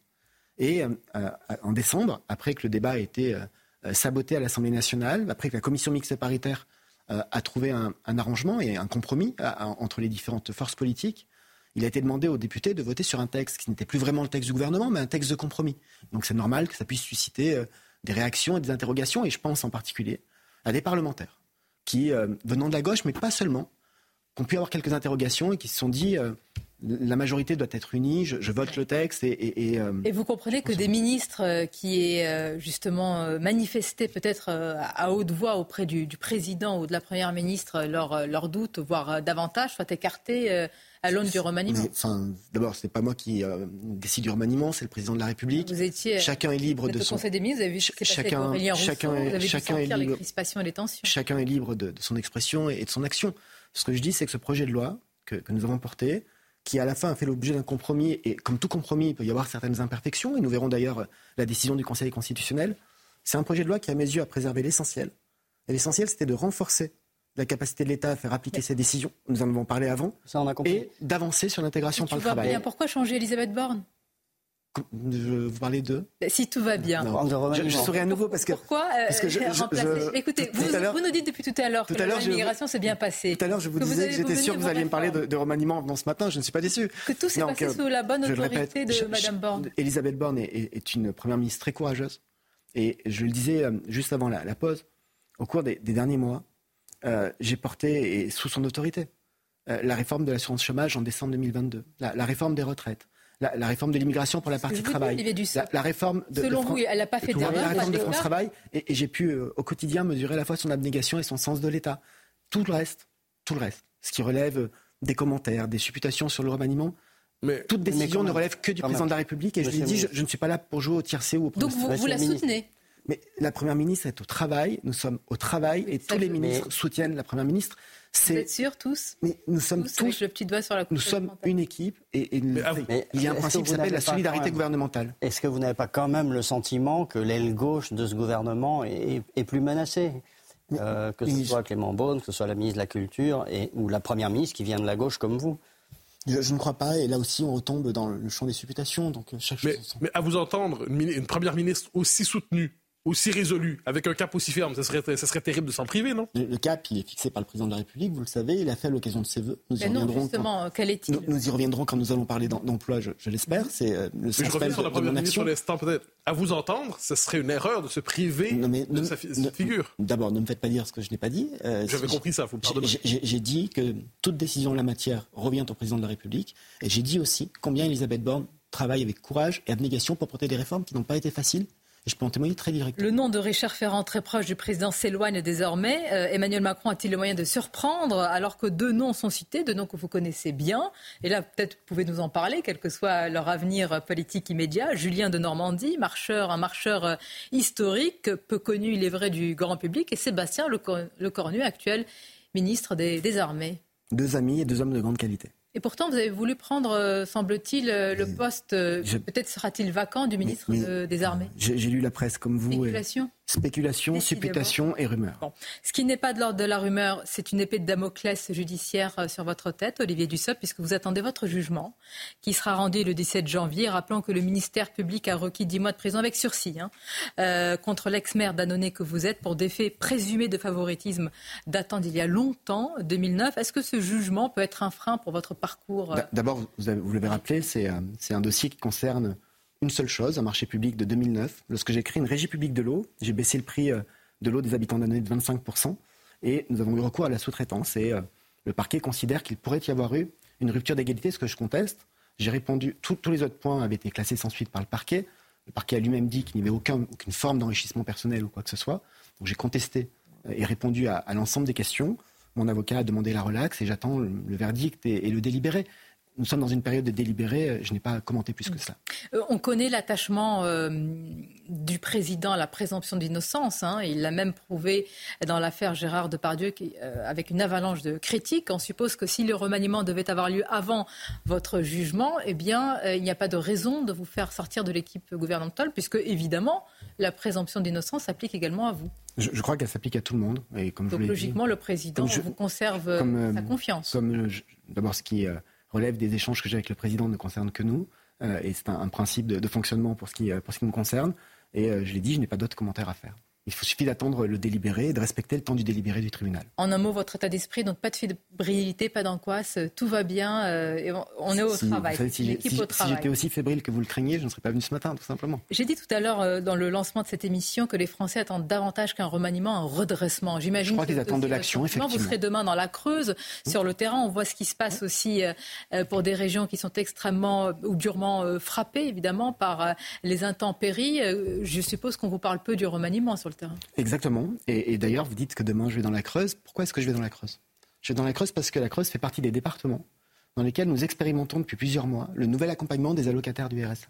Et euh, en décembre, après que le débat a été saboté à l'Assemblée nationale, après que la commission mixte paritaire a trouvé un, arrangement et un compromis entre les différentes forces politiques, il a été demandé aux députés de voter sur un texte qui n'était plus vraiment le texte du gouvernement, mais un texte de compromis. Donc c'est normal que ça puisse susciter des réactions et des interrogations, et je pense en particulier à des parlementaires qui, venant de la gauche, mais pas seulement, ont pu avoir quelques interrogations et qui se sont dit la majorité doit être unie, je, vote le texte. Et, euh, et, vous comprenez que des ministres euh, qui aient euh, justement manifesté peut-être à haute voix auprès du, président ou de la première ministre leurs leur doutes, voire davantage, soient écartés à l'aune du remaniement enfin, D'abord, ce n'est pas moi qui décide du remaniement, c'est le président de la République. Vous étiez chacun est libre de son. Conseil des ministres, vous avez vu ce qui s'est chacun, passé avec chacun, vous avez chacun est libre, les crispations et les tensions. Chacun est libre de, son expression et de son action. Ce que je dis, c'est que ce projet de loi que, que nous avons porté, qui à la fin a fait l'objet d'un compromis, et comme tout compromis, il peut y avoir certaines imperfections, et nous verrons d'ailleurs la décision du Conseil constitutionnel, c'est un projet de loi qui, à mes yeux, a préservé l'essentiel. Et l'essentiel, c'était de renforcer la capacité de l'État à faire appliquer ses décisions, nous en avons parlé avant, Ça, on a compris. et d'avancer sur l'intégration par le travail. Bien. Pourquoi changer Elisabeth Borne? Vous parlez d'eux Si tout va bien. je, je à nouveau parce que. Pourquoi euh, Écoutez, vous, nous dites depuis tout à l'heure que l'immigration s'est bien passée. Tout à l'heure, je vous disais que j'étais sûr que vous alliez me parler de, remaniement dans ce matin. Je ne suis pas déçu. Que tout s'est passé sous la bonne autorité de Mme Borne. Elisabeth Borne est, une première ministre très courageuse. Et je le disais euh, juste avant la, pause, au cours des, derniers mois, euh, j'ai porté, et sous son autorité, la réforme de l'assurance chômage en décembre 2022, la réforme des retraites, la, réforme de l'immigration pour la partie travail, la, réforme de, Selon vous, elle n'a pas fait La réforme de France Travail, et, j'ai pu euh, au quotidien mesurer à la fois son abnégation et son sens de l'État. Tout le reste, tout le reste, ce qui relève euh, des commentaires, des supputations sur le remaniement, mais, toute décision ne relève que du président de la République. Et je lui dis, je, ne suis pas là pour jouer au tiercé ou au Donc vous, vous la soutenez mais la Première ministre est au travail, nous sommes au travail et tous les ministres soutiennent la Première ministre. Vous êtes sûrs tous Mais nous sommes tous. le petit doigt sur la nous sommes une équipe et, il y a un principe qui s'appelle la solidarité gouvernementale. Est-ce que vous n'avez pas quand même le sentiment que l'aile gauche de ce gouvernement est, plus menacée euh, que ce soit Clément Beaune, que ce soit la ministre de la Culture et, ou la Première ministre qui vient de la gauche comme vous? Je, ne crois pas, et là aussi on retombe dans le champ des supputations. Donc chaque mais, mais à vous entendre, une première ministre aussi soutenue aussi résolu, avec un cap aussi ferme, ça serait, ça serait terrible de s'en priver, non? Le, cap, il est fixé par le président de la République, vous le savez, il a fait à l'occasion de ses vœux. Nous y, reviendrons justement, quand, quel est-il? nous, y reviendrons quand nous allons parler d'emploi, je, l'espère. C'est euh, le je reviens sur la première ministre sur l'instant, peut-être. À vous entendre, ce serait une erreur de se priver de sa figure. D'abord, ne me faites pas dire ce que je n'ai pas dit. Euh, J'avais compris ça, vous pardonnez. J'ai dit que toute décision en la matière revient au président de la République, et j'ai dit aussi combien Elisabeth Borne travaille avec courage et abnégation pour porter des réformes qui n'ont pas été faciles je peux en témoigner très directement. Le nom de Richard Ferrand, très proche du président, s'éloigne désormais. Euh, Emmanuel Macron a-t-il le moyen de surprendre alors que deux noms sont cités, deux noms que vous connaissez bien? Et là, peut-être vous pouvez nous en parler, quel que soit leur avenir politique immédiat. Julien de Normandie, marcheur, un marcheur euh, historique, peu connu, il est vrai, du grand public, et Sébastien Lecornu, actuel ministre des Armées. Deux amis et deux hommes de grande qualité. Et pourtant, vous avez voulu prendre, euh, semble-t-il, euh, le poste, euh, peut-être sera-t-il vacant, du ministre des Armées? J'ai lu la presse comme vous. Spéculation Spéculation, supputation et rumeur. Ce qui n'est pas de l'ordre de la rumeur, c'est une épée de Damoclès judiciaire sur votre tête, Olivier Dussopt, puisque vous attendez votre jugement, qui sera rendu le 17 janvier, rappelant que le ministère public a requis 10 mois de prison avec sursis hein, contre l'ex-maire d'Annonay que vous êtes pour des faits présumés de favoritisme datant d'il y a longtemps, 2009. Est-ce que ce jugement peut être un frein pour votre parcours D'abord, vous, l'avez rappelé, c'est un dossier qui concerne une seule chose, un marché public de 2009. Lorsque j'ai créé une régie publique de l'eau, j'ai baissé le prix euh, de l'eau des habitants d'année de 25%. Et nous avons eu recours à la sous-traitance. Et euh, le parquet considère qu'il pourrait y avoir eu une rupture d'égalité, ce que je conteste. J'ai répondu, tous les autres points avaient été classés sans suite par le parquet. Le parquet a lui-même dit qu'il n'y avait aucun, aucune forme d'enrichissement personnel ou quoi que ce soit. Donc j'ai contesté euh, et répondu à, l'ensemble des questions. Mon avocat a demandé la relaxe et j'attends le, verdict et, le délibéré nous sommes dans une période de délibéré, je n'ai pas commenté plus que cela. on connaît l'attachement du président à la présomption d'innocence. Hein. Il l'a même prouvé dans l'affaire Gérard Depardieu qui, avec une avalanche de critiques. On suppose que si le remaniement devait avoir lieu avant votre jugement, eh bien, il n'y a pas de raison de vous faire sortir de l'équipe gouvernementale, puisque évidemment, la présomption d'innocence s'applique également à vous. Je, crois qu'elle s'applique à tout le monde. Et comme Donc logiquement, le président vous conserve euh, sa confiance. Comme d'abord, ce qui euh, relève des échanges que j'ai avec le président ne concerne que nous, euh, et c'est un, principe de, fonctionnement pour ce qui, pour ce qui nous concerne. Et je l'ai dit, je n'ai pas d'autres commentaires à faire. Il suffit d'attendre le délibéré et de respecter le temps du délibéré du tribunal. En un mot, votre état d'esprit, donc pas de fébrilité, pas d'angoisse, tout va bien, euh, et on est au travail. si, j'étais aussi fébrile que vous le craignez, je ne serais pas venu ce matin, tout simplement. J'ai dit tout à l'heure euh, dans le lancement de cette émission que les Français attendent davantage qu'un remaniement, un redressement. J'imagine. Je crois qu'ils attendent de l'action, effectivement. Vous serez demain dans la Creuse, sur le terrain. On voit ce qui se passe aussi euh, pour des régions qui sont extrêmement ou durement frappées, évidemment, par les intempéries. Je suppose qu'on vous parle peu du remaniement sur le Exactement. Et, d'ailleurs, vous dites que demain, je vais dans la Creuse. Pourquoi est-ce que je vais dans la Creuse? Je vais dans la Creuse parce que la Creuse fait partie des départements dans lesquels nous expérimentons depuis plusieurs mois le nouvel accompagnement des allocataires du RSA.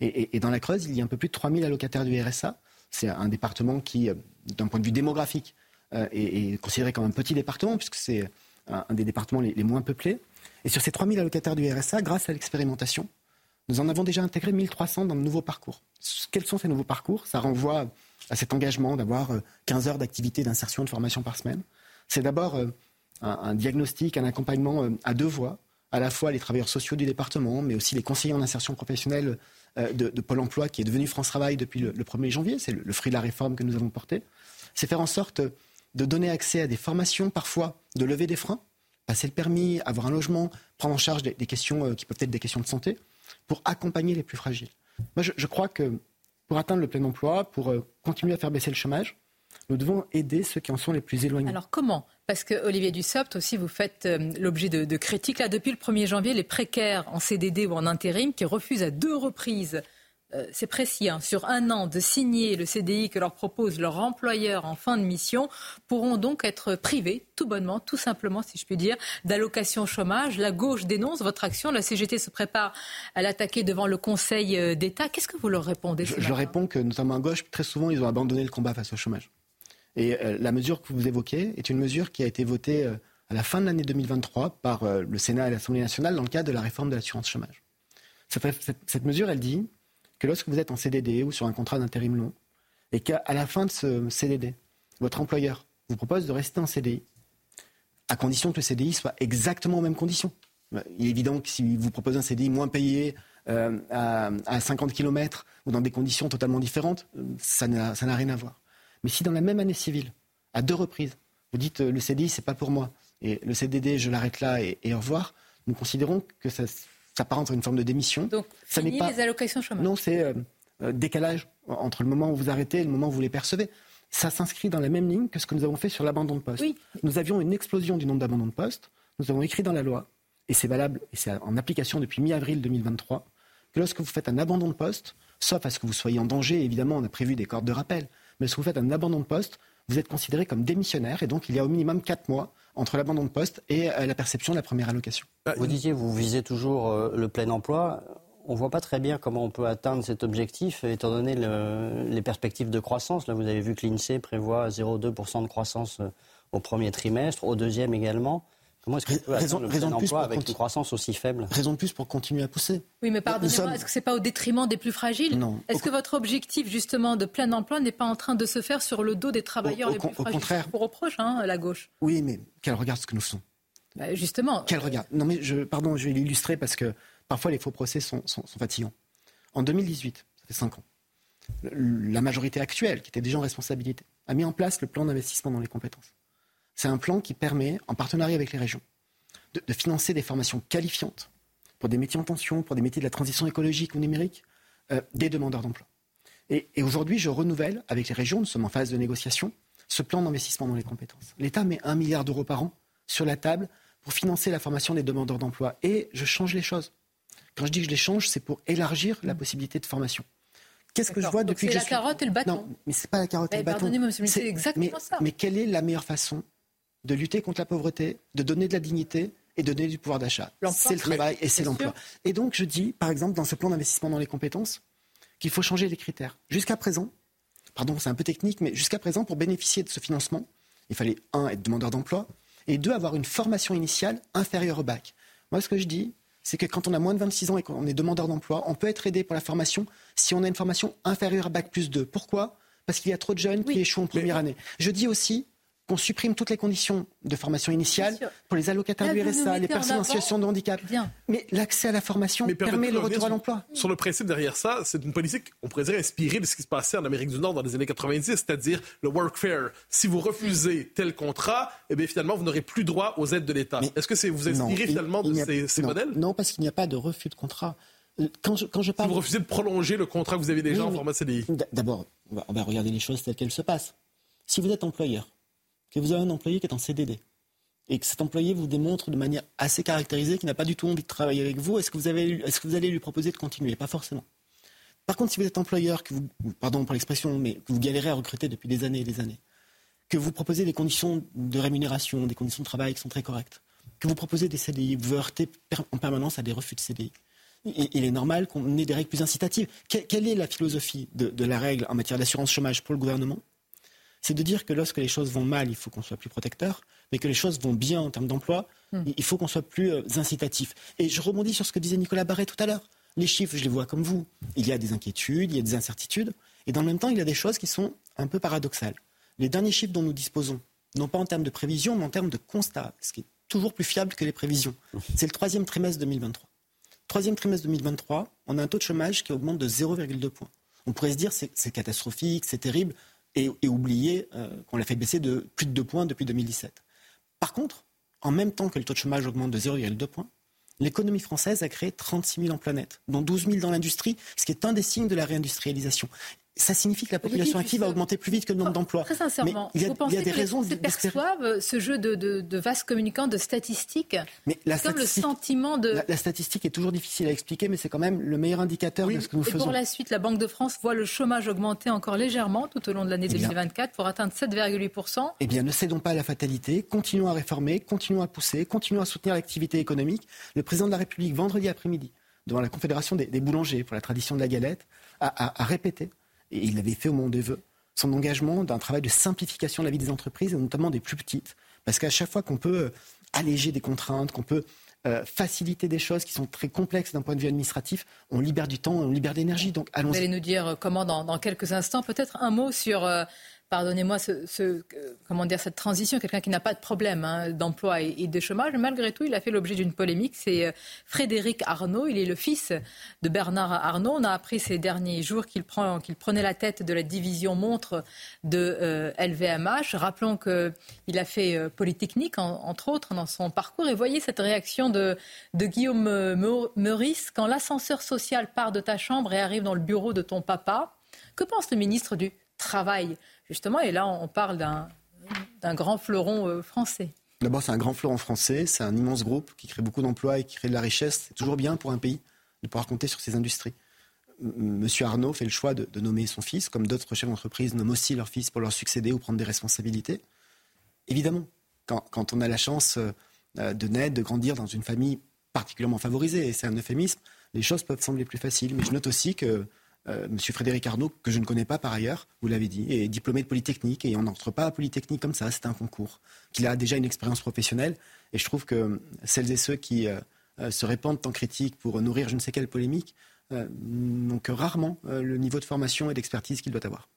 Et, dans la Creuse, il y a un peu plus de 3000 allocataires du RSA. C'est un département qui, euh, d'un point de vue démographique, euh, est, considéré comme un petit département, puisque c'est un, des départements les, les, moins peuplés. Et sur ces 3000 allocataires du RSA, grâce à l'expérimentation, nous en avons déjà intégré 1300 dans de nouveaux parcours. Quels sont ces nouveaux parcours? Ça renvoie à cet engagement d'avoir 15 euh, heures d'activité d'insertion de formation par semaine. C'est d'abord euh, un, diagnostic, un accompagnement euh, à deux voies, à la fois les travailleurs sociaux du département, mais aussi les conseillers en insertion professionnelle de, Pôle emploi, qui est devenu France Travail depuis le, 1er janvier. C'est le, fruit de la réforme que nous avons portée. C'est faire en sorte de donner accès à des formations, parfois de lever des freins, passer le permis, avoir un logement, prendre en charge des, questions qui peuvent être des questions de santé, pour accompagner les plus fragiles. Moi, je crois que pour atteindre le plein emploi, pour euh, continuer à faire baisser le chômage, nous devons aider ceux qui en sont les plus éloignés. Alors comment? Parce que Olivier Dussopt aussi, vous faites euh, l'objet de, critiques. Là, depuis le 1er janvier, les précaires en CDD ou en intérim qui refusent à deux reprises euh, c'est précis, hein, sur un an de signer le CDI que leur propose leur employeur en fin de mission, pourront donc être privés, tout bonnement, tout simplement, si je puis dire, d'allocation chômage. La gauche dénonce votre action. La CGT se prépare à l'attaquer devant le Conseil euh, d'État. Qu'est-ce que vous leur répondez Je, réponds que, notamment à gauche, très souvent, ils ont abandonné le combat face au chômage. Et euh, la mesure que vous évoquez est une mesure qui a été votée à la fin de l'année 2023 par le Sénat et l'Assemblée nationale dans le cadre de la réforme de l'assurance chômage. cette mesure, elle dit que lorsque vous êtes en CDD ou sur un contrat d'intérim long, et qu'à la fin de ce CDD, votre employeur vous propose de rester en CDI, à condition que le CDI soit exactement aux mêmes conditions. Il est évident que si vous proposez un CDI moins payé euh, à, 50 km ou dans des conditions totalement différentes, ça n'a rien à voir. Mais si dans la même année civile, à deux reprises, vous dites euh, le CDI, c'est pas pour moi, et le CDD, je l'arrête là et, et, au revoir, nous considérons que ça, ça part entre une forme de démission. Donc, ça fini pas... les allocations chômage Non, c'est euh, euh, décalage entre le moment où vous arrêtez et le moment où vous les percevez. Ça s'inscrit dans la même ligne que ce que nous avons fait sur l'abandon de poste. Nous avions une explosion du nombre d'abandons de poste. Nous avons écrit dans la loi, et c'est valable, et c'est en application depuis mi-avril 2023, que lorsque vous faites un abandon de poste, sauf à ce que vous soyez en danger, évidemment, on a prévu des cordes de rappel, mais si vous faites un abandon de poste, vous êtes considéré comme démissionnaire, et donc il y a au minimum quatre mois entre l'abandon de poste et euh, la perception de la première allocation. Bah, vous disiez, vous visez toujours euh, le plein emploi. On ne voit pas très bien comment on peut atteindre cet objectif, étant donné les perspectives de croissance. Là, vous avez vu que l'INSEE prévoit 0,2% de croissance euh, au premier trimestre, au deuxième également. Comment est-ce peut raison, le raison plus avec une croissance aussi faible Raison de plus pour continuer à pousser. Oui, mais pardonnez-moi, est-ce que ce n'est pas au détriment des plus fragiles Non. Est-ce que votre objectif, justement, de plein emploi n'est pas en train de se faire sur le dos des travailleurs les plus fragiles Au contraire. Pour reproche, hein, la gauche. Oui, mais quel regard ce que nous faisons bah, Justement. Quel regard Non, mais je, pardon, je vais l'illustrer parce que parfois les faux procès sont, sont, sont fatigants. En 2018, ça fait 5 ans, la majorité actuelle, qui était déjà en responsabilité, a mis en place le plan d'investissement dans les compétences. C'est un plan qui permet, en partenariat avec les régions, de, financer des formations qualifiantes pour des métiers en tension, pour des métiers de la transition écologique ou numérique, euh, des demandeurs d'emploi. Et, aujourd'hui, je renouvelle avec les régions, nous sommes en phase de négociation, ce plan d'investissement dans les compétences. L'État met un milliard d'euros par an sur la table pour financer la formation des demandeurs d'emploi. Et je change les choses. Quand je dis que je les change, c'est pour élargir la possibilité de formation. Qu'est-ce que je vois depuis que je C'est la carotte et le bâton. Non, mais c'est pas la carotte et le bâton. c'est exactement ça. Mais quelle est la meilleure façon de lutter contre la pauvreté, de donner de la dignité et de donner du pouvoir d'achat. C'est le travail et c'est l'emploi. Et donc, je dis, par exemple, dans ce plan d'investissement dans les compétences, qu'il faut changer les critères. Jusqu'à présent, pardon, c'est un peu technique, mais jusqu'à présent, pour bénéficier de ce financement, il fallait, un, être demandeur d'emploi, et deux, avoir une formation initiale inférieure au bac. Moi, ce que je dis, c'est que quand on a moins de 26 ans et qu'on est demandeur d'emploi, on peut être aidé pour la formation si on a une formation inférieure à bac plus 2. Pourquoi? Parce qu'il y a trop de jeunes qui échouent en première année. Je dis aussi qu'on supprime toutes les conditions de formation initiale pour les allocataires du RSA, les personnes en situation de handicap. Mais l'accès à la formation permet le retour à l'emploi. Sur le principe derrière ça, c'est une politique, on pourrait dire, inspirée de ce qui se passait en Amérique du Nord dans les années 90, c'est-à-dire le workfare. Si vous refusez tel contrat, eh bien, finalement, vous n'aurez plus droit aux aides de l'État. Est-ce que c'est vous inspirez finalement de ces, modèles? Non, parce qu'il n'y a pas de refus de contrat. Quand je, quand je parle... vous refusez de prolonger le contrat que vous avez déjà en format CDI D'abord, on va regarder les choses telles qu'elles se passent. Si vous êtes employeur, que vous avez un employé qui est en CDD et que cet employé vous démontre de manière assez caractérisée qu'il n'a pas du tout envie de travailler avec vous, est-ce que, vous allez lui proposer de continuer? Pas forcément. Par contre, si vous êtes employeur, que vous, pardon pour l'expression, mais que vous galérez à recruter depuis des années et des années, que vous proposez des conditions de rémunération, des conditions de travail qui sont très correctes, que vous proposez des CDI, vous heurtez en permanence à des refus de CDI. Il est normal qu'on ait des règles plus incitatives. Quelle est la philosophie de la règle en matière d'assurance chômage pour le gouvernement? C'est de dire que lorsque les choses vont mal, il faut qu'on soit plus protecteur, mais que les choses vont bien en termes d'emploi, hmm. il faut qu'on soit plus euh, incitatif. Et je rebondis sur ce que disait Nicolas Barret tout à l'heure. Les chiffres, je les vois comme vous. Il y a des inquiétudes, il y a des incertitudes, et dans le même temps, il y a des choses qui sont un peu paradoxales. Les derniers chiffres dont nous disposons, non pas en termes de prévision, mais en termes de constat, ce qui est toujours plus fiable que les prévisions, c'est le troisième trimestre 2023. Troisième trimestre 2023, on a un taux de chômage qui augmente de 0,2 points. On pourrait se dire c'est catastrophique, c'est terrible et, oublier euh, qu'on l'a fait baisser de plus de 2 points depuis 2017. Par contre, en même temps que le taux de chômage augmente de 0,2 points, l'économie française a créé 36 000 emplois nets, dont 12 000 dans l'industrie, ce qui est un des signes de la réindustrialisation ça signifie que la population active va augmenter plus vite que le nombre d'emplois. Très sincèrement, il y a, vous pensez il y a des que raisons les perçoivent ce jeu de, de, de vases communicants, de statistiques mais la comme le sentiment de... La, statistique est toujours difficile à expliquer, mais c'est quand même le meilleur indicateur de ce que nous et faisons. pour la suite, la Banque de France voit le chômage augmenter encore légèrement tout au long de l'année 2024 eh pour atteindre 7,8%. Eh bien, ne cédons pas à la fatalité, continuons à réformer, continuons à pousser, continuons à soutenir l'activité économique. Le président de la République, vendredi après-midi, devant la Confédération des, boulangers pour la tradition de la galette, a répété et il l'avait fait au moment des vœux, son engagement d'un travail de simplification de la vie des entreprises, et notamment des plus petites. Parce qu'à chaque fois qu'on peut euh, alléger des contraintes, qu'on peut euh, faciliter des choses qui sont très complexes d'un point de vue administratif, on libère du temps, on libère d'énergie. Donc allons Vous allez nous dire comment dans, quelques instants. Peut-être un mot sur euh, pardonnez-moi, dire, cette transition, quelqu'un qui n'a pas de problème hein, d'emploi et, de chômage, malgré tout, il a fait l'objet d'une polémique. C'est euh, Frédéric Arnaud, il est le fils de Bernard Arnaud. On a appris ces derniers jours qu'il prenait la tête de la division montre de LVMH. Euh, Rappelons qu'il a fait euh, Polytechnique, entre autres, dans son parcours. Et voyez cette réaction de Guillaume Meurice quand l'ascenseur social part de ta chambre et arrive dans le bureau de ton papa. Que pense le ministre du Travail? Justement. Et là, on parle d'un grand fleuron euh, français. D'abord, c'est un grand fleuron français, c'est un immense groupe qui crée beaucoup d'emplois et qui crée de la richesse. C'est toujours bien pour un pays de pouvoir compter sur ses industries. Monsieur Arnaud fait le choix de, nommer son fils, comme d'autres chefs d'entreprise nomment aussi leur fils pour leur succéder ou prendre des responsabilités. Évidemment, quand, on a la chance euh, de naître, de grandir dans une famille particulièrement favorisée, et c'est un euphémisme, les choses peuvent sembler plus faciles. Mais je note aussi que euh, Monsieur Frédéric Arnaud, que je ne connais pas par ailleurs, vous l'avez dit, est diplômé de Polytechnique et on n'entre pas à Polytechnique comme ça, c'est un concours. Qu'il a déjà une expérience professionnelle et je trouve que celles et ceux qui euh, euh, se répandent en critique pour nourrir je ne sais quelle polémique n'ont que rarement le niveau de formation et d'expertise qu'il doit avoir.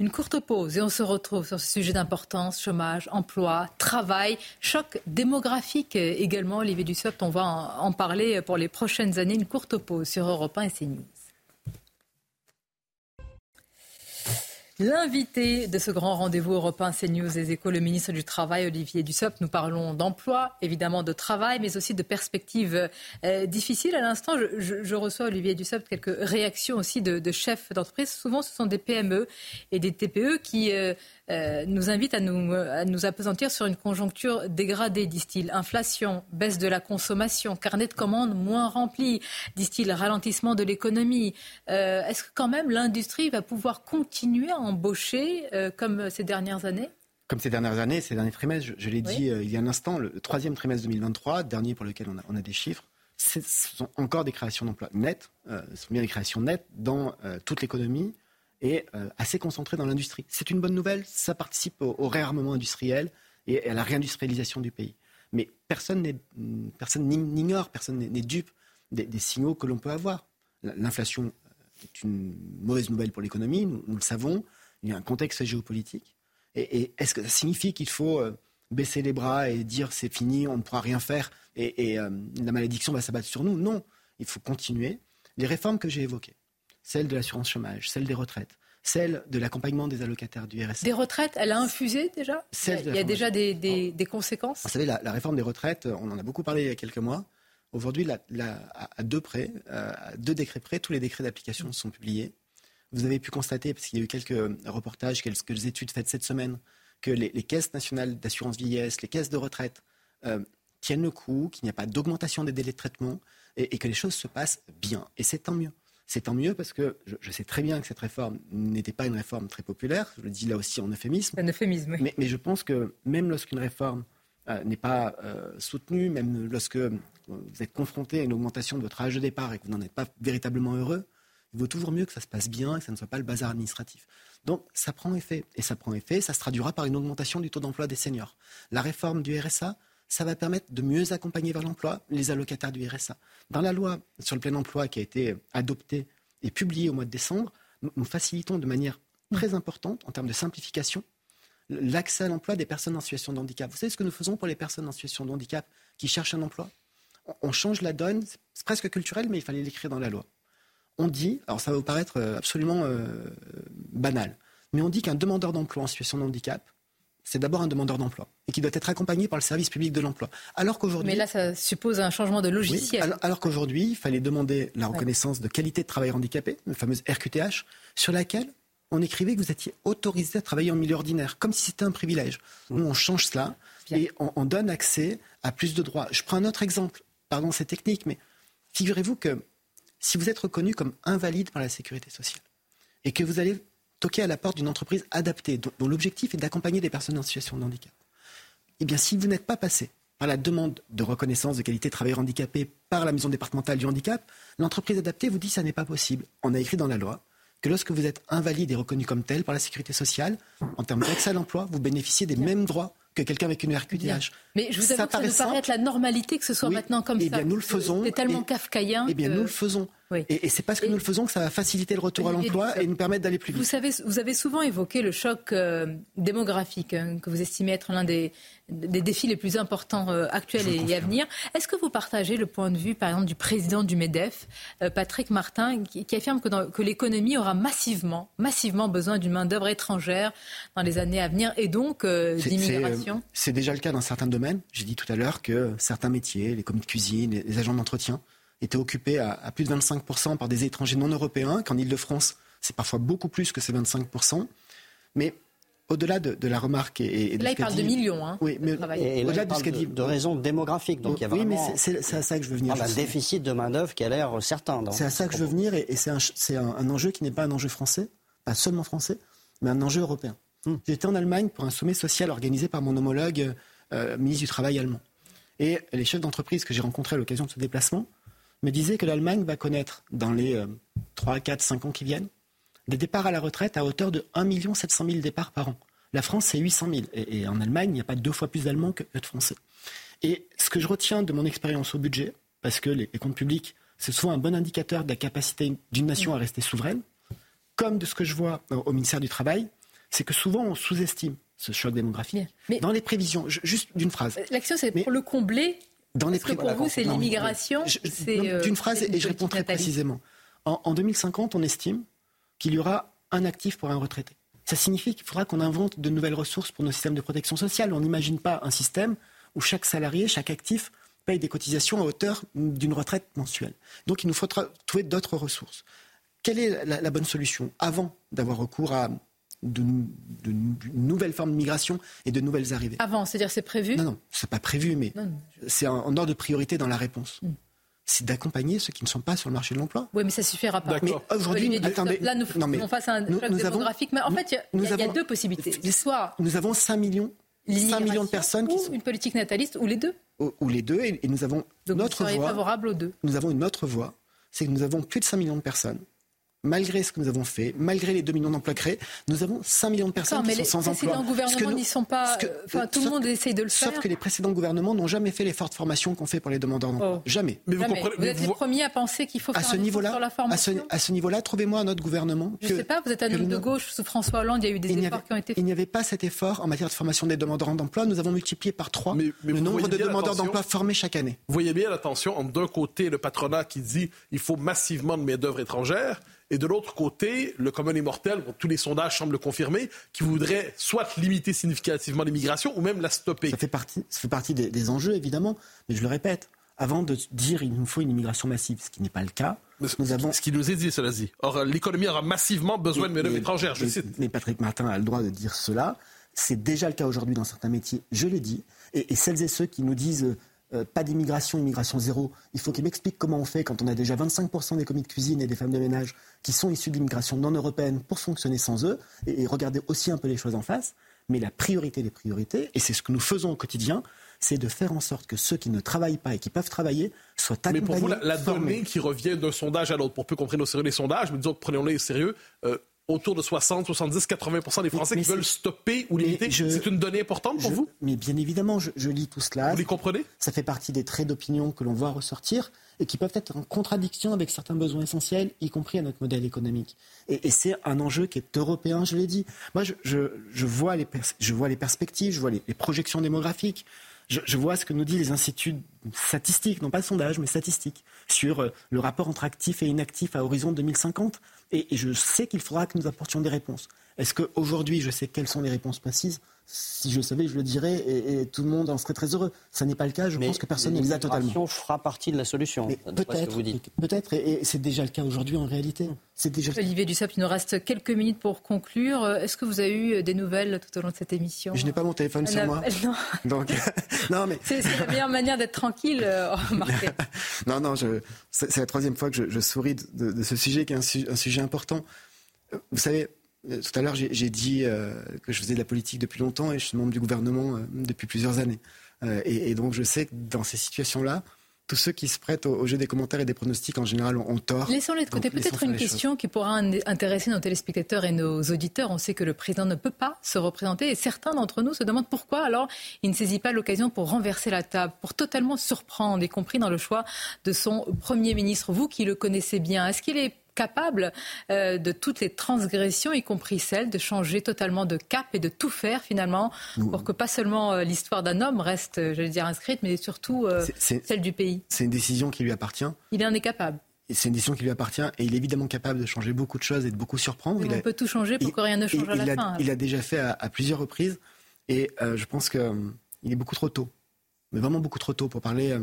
Une courte pause et on se retrouve sur ce sujet d'importance, chômage, emploi, travail, choc démographique également. Olivier Dussopt, on va en, parler pour les prochaines années. Une courte pause sur Europe 1 et CNews. L'invité de ce grand rendez-vous européen CNews des échos, le ministre du Travail, Olivier Dussopt. Nous parlons d'emploi, évidemment de travail, mais aussi de perspectives euh, difficiles. À l'instant, je, reçois, Olivier Dussopt, quelques réactions aussi de, chefs d'entreprise. Souvent, ce sont des PME et des TPE qui euh, euh, nous invite à nous, à nous apesantir sur une conjoncture dégradée, disent-ils. Inflation, baisse de la consommation, carnet de commandes moins rempli, disent-ils, ralentissement de l'économie. Est-ce que quand même l'industrie va pouvoir continuer à embaucher euh, comme ces dernières années comme ces dernières années, ces derniers trimestres, je, l'ai dit il y a un instant, le troisième trimestre 2023, dernier pour lequel on a, on a des chiffres, ce sont encore des créations d'emplois nettes, ce sont bien des créations nettes dans toute l'économie et assez concentrées dans l'industrie. C'est une bonne nouvelle, ça participe au réarmement industriel et à la réindustrialisation du pays. Mais personne n'ignore, personne n'est dupe des, signaux que l'on peut avoir. L'inflation est une mauvaise nouvelle pour l'économie, nous, le savons. Il y a un contexte géopolitique. Et, est-ce que ça signifie qu'il faut euh, baisser les bras et dire c'est fini, on ne pourra rien faire et, euh, la malédiction va s'abattre sur nous? Non, il faut continuer. Les réformes que j'ai évoquées, celles de l'assurance chômage, celles des retraites, celle de l'accompagnement des allocataires du RSA. Des retraites, elle a infusé déjà? Il y a, déjà des, conséquences? Vous savez, la, réforme des retraites, on en a beaucoup parlé il y a quelques mois. Aujourd'hui, à deux près, euh, à deux décrets près, tous les décrets d'application sont publiés. Vous avez pu constater, parce qu'il y a eu quelques reportages, quelques études faites cette semaine, que les, caisses nationales d'assurance vieillesse, les caisses de retraite euh, tiennent le coup, qu'il n'y a pas d'augmentation des délais de traitement et que les choses se passent bien. Et c'est tant mieux c'est tant mieux parce que je, sais très bien que cette réforme n'était pas une réforme très populaire. Je le dis là aussi en euphémisme. Un euphémisme, oui. mais, je pense que même lorsqu'une réforme euh, n'est pas euh, soutenue, même lorsque vous êtes confronté à une augmentation de votre âge de départ et que vous n'en êtes pas véritablement heureux, il vaut toujours mieux que ça se passe bien que ça ne soit pas le bazar administratif. Donc ça prend effet. Et ça prend effet, ça se traduira par une augmentation du taux d'emploi des seniors. La réforme du RSA, ça va permettre de mieux accompagner vers l'emploi les allocataires du RSA. Dans la loi sur le plein emploi qui a été adoptée et publiée au mois de décembre, nous facilitons de manière très importante, en termes de simplification, l'accès à l'emploi des personnes en situation de handicap. Vous savez ce que nous faisons pour les personnes en situation de handicap qui cherchent un emploi? On change la donne, c'est presque culturel, mais il fallait l'écrire dans la loi. On dit, alors ça va vous paraître euh, absolument euh, banal, mais on dit qu'un demandeur d'emploi en situation de handicap c'est d'abord un demandeur d'emploi et qui doit être accompagné par le service public de l'emploi. Alors qu'aujourd'hui. Mais là, ça suppose un changement de logiciel. alors, qu'aujourd'hui, il fallait demander la reconnaissance de qualité de travail handicapé, la fameuse RQTH, sur laquelle on écrivait que vous étiez autorisé à travailler en milieu ordinaire, comme si c'était un privilège. Nous, on change cela et on, donne accès à plus de droits. Je prends un autre exemple. Pardon, c'est technique, mais figurez-vous que si vous êtes reconnu comme invalide par la sécurité sociale et que vous allez toquer à la porte d'une entreprise adaptée, dont, l'objectif est d'accompagner des personnes en situation de handicap. Eh bien, si vous n'êtes pas passé par la demande de reconnaissance de qualité de travailleur handicapé par la maison départementale du handicap, l'entreprise adaptée vous dit que ça n'est pas possible. On a écrit dans la loi que lorsque vous êtes invalide et reconnu comme tel par la sécurité sociale, en termes d'accès à l'emploi, vous bénéficiez des mêmes droits que quelqu'un avec une RQTH. Mais je vous avoue ça que ça nous paraît être la normalité que ce soit maintenant comme eh ça. Bien, nous le faisons. C'est tellement kafkaïen. Eh bien, nous le faisons. Et, c'est parce que nous le faisons que ça va faciliter le retour à l'emploi et, nous permettre d'aller plus vite. Vous, savez, vous avez souvent évoqué le choc euh, démographique hein, que vous estimez être l'un des, défis les plus importants euh, actuels et, à venir. Est-ce que vous partagez le point de vue, par exemple, du président du MEDEF, euh, Patrick Martin, qui, affirme que, que l'économie aura massivement, massivement besoin d'une main-d'œuvre étrangère dans les années à venir et donc d'immigration C'est déjà le cas dans certains domaines. J'ai dit tout à l'heure que certains métiers, les commis de cuisine, les agents d'entretien, était occupé à, plus de 25% par des étrangers non européens, qu'en Ile-de-France, c'est parfois beaucoup plus que ces 25%. Mais au-delà de, la remarque et, de là, il parle de millions. Hein, oui, mais au-delà de ce dit, de raisons démographiques. Donc il y a oui, mais c'est à ça que je veux venir. un déficit de main d'œuvre qui a l'air certain. C'est à ça que je veux venir, et, c'est un, enjeu qui n'est pas un enjeu français, pas seulement français, mais un enjeu européen. Hmm. J'étais en Allemagne pour un sommet social organisé par mon homologue euh, ministre du Travail allemand. Et les chefs d'entreprise que j'ai rencontrés à l'occasion de ce déplacement me disait que l'Allemagne va connaître dans les 3, 4, 5 ans qui viennent des départs à la retraite à hauteur de 1 700 000 départs par an. La France, c'est 800 000. Et, en Allemagne, il n'y a pas deux fois plus d'Allemands que, de Français. Et ce que je retiens de mon expérience au budget, parce que les, comptes publics, c'est souvent un bon indicateur de la capacité d'une nation à rester souveraine, comme de ce que je vois au ministère du Travail, c'est que souvent on sous-estime ce choc démographique. Mais Dans les prévisions, juste d'une phrase. L'action, c'est pour le combler dans les que pour vous, c'est l'immigration euh, D'une phrase, et je réponds très précisément. En, 2050, on estime qu'il y aura un actif pour un retraité. Ça signifie qu'il faudra qu'on invente de nouvelles ressources pour nos systèmes de protection sociale. On n'imagine pas un système où chaque salarié, chaque actif paye des cotisations à hauteur d'une retraite mensuelle. Donc il nous faudra trouver d'autres ressources. Quelle est la bonne solution Avant d'avoir recours à de, nouvelles formes de migration et de nouvelles arrivées. Avant, c'est-à-dire c'est prévu? Non, non, c'est pas prévu, mais c'est en, ordre de priorité dans la réponse. Hmm. c'est d'accompagner ceux qui ne sont pas sur le marché de l'emploi. Oui, mais ça suffira pas. Mais aujourd'hui, attendez. Là, nous faisons face à un choc démographique. mais en fait, il y, a deux possibilités. Soit nous avons 5 millions, 5 millions de personnes qui sont... une politique nataliste, ou les deux. Ou, les deux, et, nous avons Donc notre vous voix. favorable aux deux. Nous avons une autre voie, c'est que nous avons plus de 5 millions de personnes malgré ce que nous avons fait, malgré les 2 millions d'emplois créés, nous avons 5 millions de personnes qui sont sans emploi. Les précédents gouvernements n'y sont pas. enfin, tout le monde essaye de le faire. Sauf que les précédents gouvernements n'ont jamais fait l'effort de formation qu'on fait pour les demandeurs d'emploi. Oh. Jamais. Mais vous, vous êtes les premiers à penser qu'il faut faire à ce niveau sur la formation. À ce, niveau-là, trouvez-moi un autre gouvernement. Je ne sais pas, vous êtes un homme de gauche sous François Hollande, il y a eu des efforts qui ont été faits. Il n'y avait pas cet effort en matière de formation des demandeurs d'emploi. Nous avons multiplié par trois le nombre de demandeurs d'emploi formés chaque année. Vous voyez bien la tension entre d'un côté le patronat qui dit il faut massivement de main-d'œuvre étrangère et de l'autre côté, le commun immortel, tous les sondages semblent le confirmer, qui voudrait soit limiter significativement l'immigration ou même la stopper. Ça fait partie, ça fait partie des, enjeux, évidemment, mais je le répète, avant de dire qu'il nous faut une immigration massive, ce qui n'est pas le cas, nous avons... Ce qui nous est dit, cela dit. Or, l'économie aura massivement besoin de main-d'œuvre étrangère, je cite. Mais Patrick Martin a le droit de dire cela. C'est déjà le cas aujourd'hui dans certains métiers, je dit. Et, et, celles et ceux qui nous disent euh, pas d'immigration, immigration zéro. Il faut qu'il m'explique comment on fait quand on a déjà 25% des commis de cuisine et des femmes de ménage qui sont issus d'immigration non européenne pour fonctionner sans eux et, regarder aussi un peu les choses en face. Mais la priorité des priorités, et c'est ce que nous faisons au quotidien, c'est de faire en sorte que ceux qui ne travaillent pas et qui peuvent travailler soient accompagnés. Mais pour vous, la, donnée qui revient d'un sondage à l'autre, pour peu qu'on prenne au sérieux les sondages, mais disons prenons-les au sérieux, euh, autour de 60, 70, 80 des Français qui veulent stopper ou limiter. C'est une donnée importante pour vous? Mais bien évidemment, je, lis tout cela. Vous les comprenez? Ça fait partie des traits d'opinion que l'on voit ressortir et qui peuvent être en contradiction avec certains besoins essentiels, y compris à notre modèle économique. Et, c'est un enjeu qui est européen, je l'ai dit. Moi, je, vois, les je vois les perspectives, je vois les, projections démographiques. Je, vois ce que nous disent les instituts statistiques, non pas sondage, mais statistiques, sur euh, le rapport entre actifs et inactifs à horizon 2050. Et, je sais qu'il faudra que nous apportions des réponses. Est-ce qu'aujourd'hui, je sais quelles sont les réponses précises? Si je le savais, je le dirais, et, tout le monde en serait très heureux. Ça n'est pas le cas, je pense que personne ne les a totalement. fera partie de la solution. Peut-être, peut-être, et, c'est déjà le cas aujourd'hui en réalité. C'est déjà. Olivier Dussopt, il nous reste quelques minutes pour conclure. Est-ce que vous avez eu des nouvelles tout au long de cette émission? Je n'ai pas mon téléphone sur moi. Non. Donc, non mais. C'est la meilleure manière d'être tranquille, euh, remarquez. non, non, c'est la troisième fois que je, souris de, ce sujet qui est un sujet important. Vous savez, tout à l'heure, j'ai dit euh, que je faisais de la politique depuis longtemps et je suis membre du gouvernement euh, depuis plusieurs années. Et, donc, je sais que dans ces situations-là, tous ceux qui se prêtent au, jeu des commentaires et des pronostics, en général, ont, tort. Laissons-les de côté. Peut-être une question qui pourra intéresser nos téléspectateurs et nos auditeurs. On sait que le président ne peut pas se représenter et certains d'entre nous se demandent pourquoi alors il ne saisit pas l'occasion pour renverser la table, pour totalement surprendre, y compris dans le choix de son Premier ministre. Vous qui le connaissez bien, est-ce qu'il est capable euh, de toutes les transgressions, y compris celle de changer totalement de cap et de tout faire finalement pour que pas seulement euh, l'histoire d'un homme reste, euh, j'allais dire, inscrite, mais surtout celle du pays. C'est une décision qui lui appartient. Il en est capable. C'est une décision qui lui appartient et il est évidemment capable de changer beaucoup de choses et de beaucoup surprendre. il on peut tout changer pour que rien ne change à la fin. Il a déjà fait à, plusieurs reprises et je pense qu'il est beaucoup trop tôt, mais vraiment beaucoup trop tôt pour parler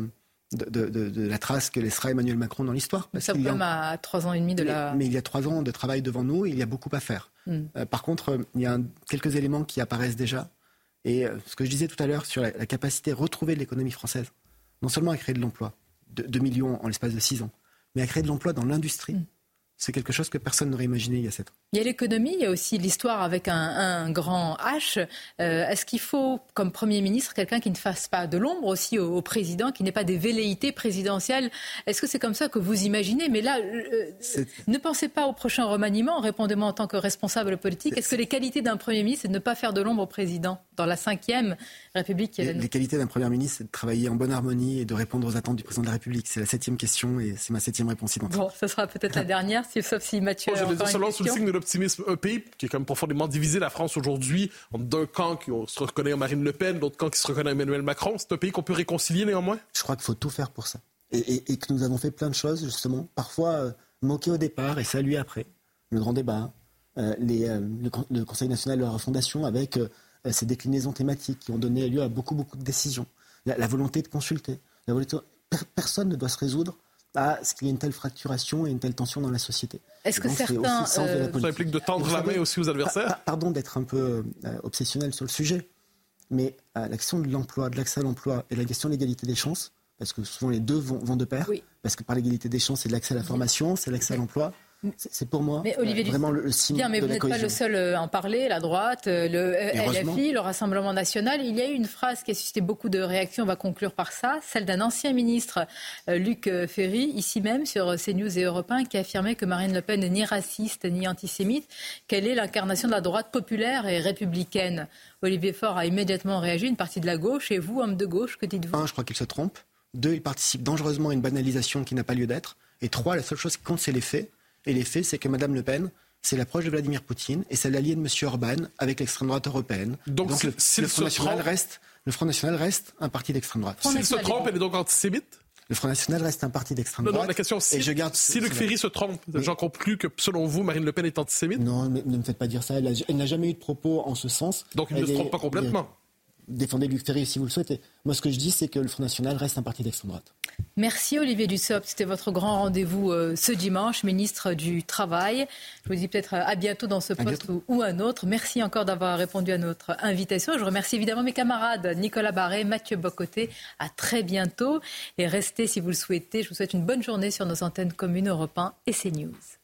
de, la trace que laissera Emmanuel Macron dans l'histoire. Ça même à trois ans et demi de la. Mais il y a trois ans de travail devant nous et il y a beaucoup à faire. Hmm. Euh, par contre, euh, il y a quelques éléments qui apparaissent déjà. Et euh, ce que je disais tout à l'heure sur la, capacité retrouvée de l'économie française, non seulement à créer de l'emploi, de 2 millions en l'espace de 6 ans, mais à créer de l'emploi dans l'industrie. Hmm c'est quelque chose que personne n'aurait imaginé il y a sept ans. Il y a l'économie, il y a aussi l'histoire avec un, grand H. Euh, est-ce qu'il faut, comme Premier ministre, quelqu'un qui ne fasse pas de l'ombre aussi au, président, qui n'ait pas des velléités présidentielles? Est-ce que c'est comme ça que vous imaginez? Mais là, euh, ne pensez pas au prochain remaniement, répondez-moi en tant que responsable politique. Est-ce que les qualités d'un Premier ministre, c'est de ne pas faire de l'ombre au président? Dans la cinquième République les, les qualités d'un Premier ministre, c'est de travailler en bonne harmonie et de répondre aux attentes du président de la République. C'est la septième question et c'est ma septième réponse identique. Bon, ce sera peut-être la dernière sauf si Mathieu. je vais seulement sous le signe de l'optimisme. Un pays qui est quand même profondément divisé, la France aujourd'hui, d'un camp qui se reconnaît en Marine Le Pen, l'autre camp qui se reconnaît en Emmanuel Macron. C'est un pays qu'on peut réconcilier néanmoins? Je crois qu'il faut tout faire pour ça. Et, que nous avons fait plein de choses, justement. Parfois euh, moquer au départ et saluer après. Le grand débat, euh, les, euh, le, Conseil national de la refondation avec ces déclinaisons thématiques qui ont donné lieu à beaucoup, beaucoup de décisions. La, volonté de consulter. La volonté... Personne ne doit se résoudre à ce qu'il y ait une telle fracturation et une telle tension dans la société. Est-ce que certains... Euh... Ça implique de tendre la main aussi aux adversaires Pardon d'être un peu euh, obsessionnel sur le sujet, mais euh, la question de l'emploi, de l'accès à l'emploi et la question de l'égalité des chances, parce que souvent les deux vont, de pair, parce que par l'égalité des chances, c'est l'accès à la formation, c'est l'accès à l'emploi. C'est pour moi mais Olivier vraiment le, signe bien, mais vous n'êtes pas le seul euh, à en parler. La droite, euh, le LFI, le Rassemblement national. Il y a eu une phrase qui a suscité beaucoup de réactions. On va conclure par ça. Celle d'un ancien ministre, euh, Luc Ferry, ici même sur CNews et Europe 1, qui affirmait que Marine Le Pen n'est ni raciste ni antisémite, qu'elle est l'incarnation de la droite populaire et républicaine. Olivier Faure a immédiatement réagi, une partie de la gauche. Et vous, homme de gauche, que dites-vous? Un, je crois qu'il se trompe. Deux, il participe dangereusement à une banalisation qui n'a pas lieu d'être. Et trois, la seule chose qui compte, c'est les faits. Et les faits, c'est que Mme Le Pen, c'est l'approche de Vladimir Poutine et c'est l'allié de M. Orban avec l'extrême droite européenne. Donc, le, Front National reste, le Front National reste un parti d'extrême droite. S'il se trompe, elle est donc antisémite le Front National reste un parti d'extrême droite. Non, la question, si, je garde si Luc Ferry se trompe, j'en conclus que, selon vous, Marine Le Pen est antisémite Non, mais ne me faites pas dire ça. Elle n'a jamais eu de propos en ce sens. Donc il ne se trompe pas complètement défendez Luc Ferry si vous le souhaitez. Moi, ce que je dis, c'est que le Front National reste un parti d'extrême droite. Merci Olivier Dussopt. C'était votre grand rendez-vous euh, ce dimanche, ministre du Travail. Je vous dis peut-être à bientôt dans ce poste ou, un autre. Merci encore d'avoir répondu à notre invitation. Je remercie évidemment mes camarades Nicolas Barré, Mathieu Bocoté. À très bientôt. Et restez si vous le souhaitez. Je vous souhaite une bonne journée sur nos antennes communes Europe 1 et CNews.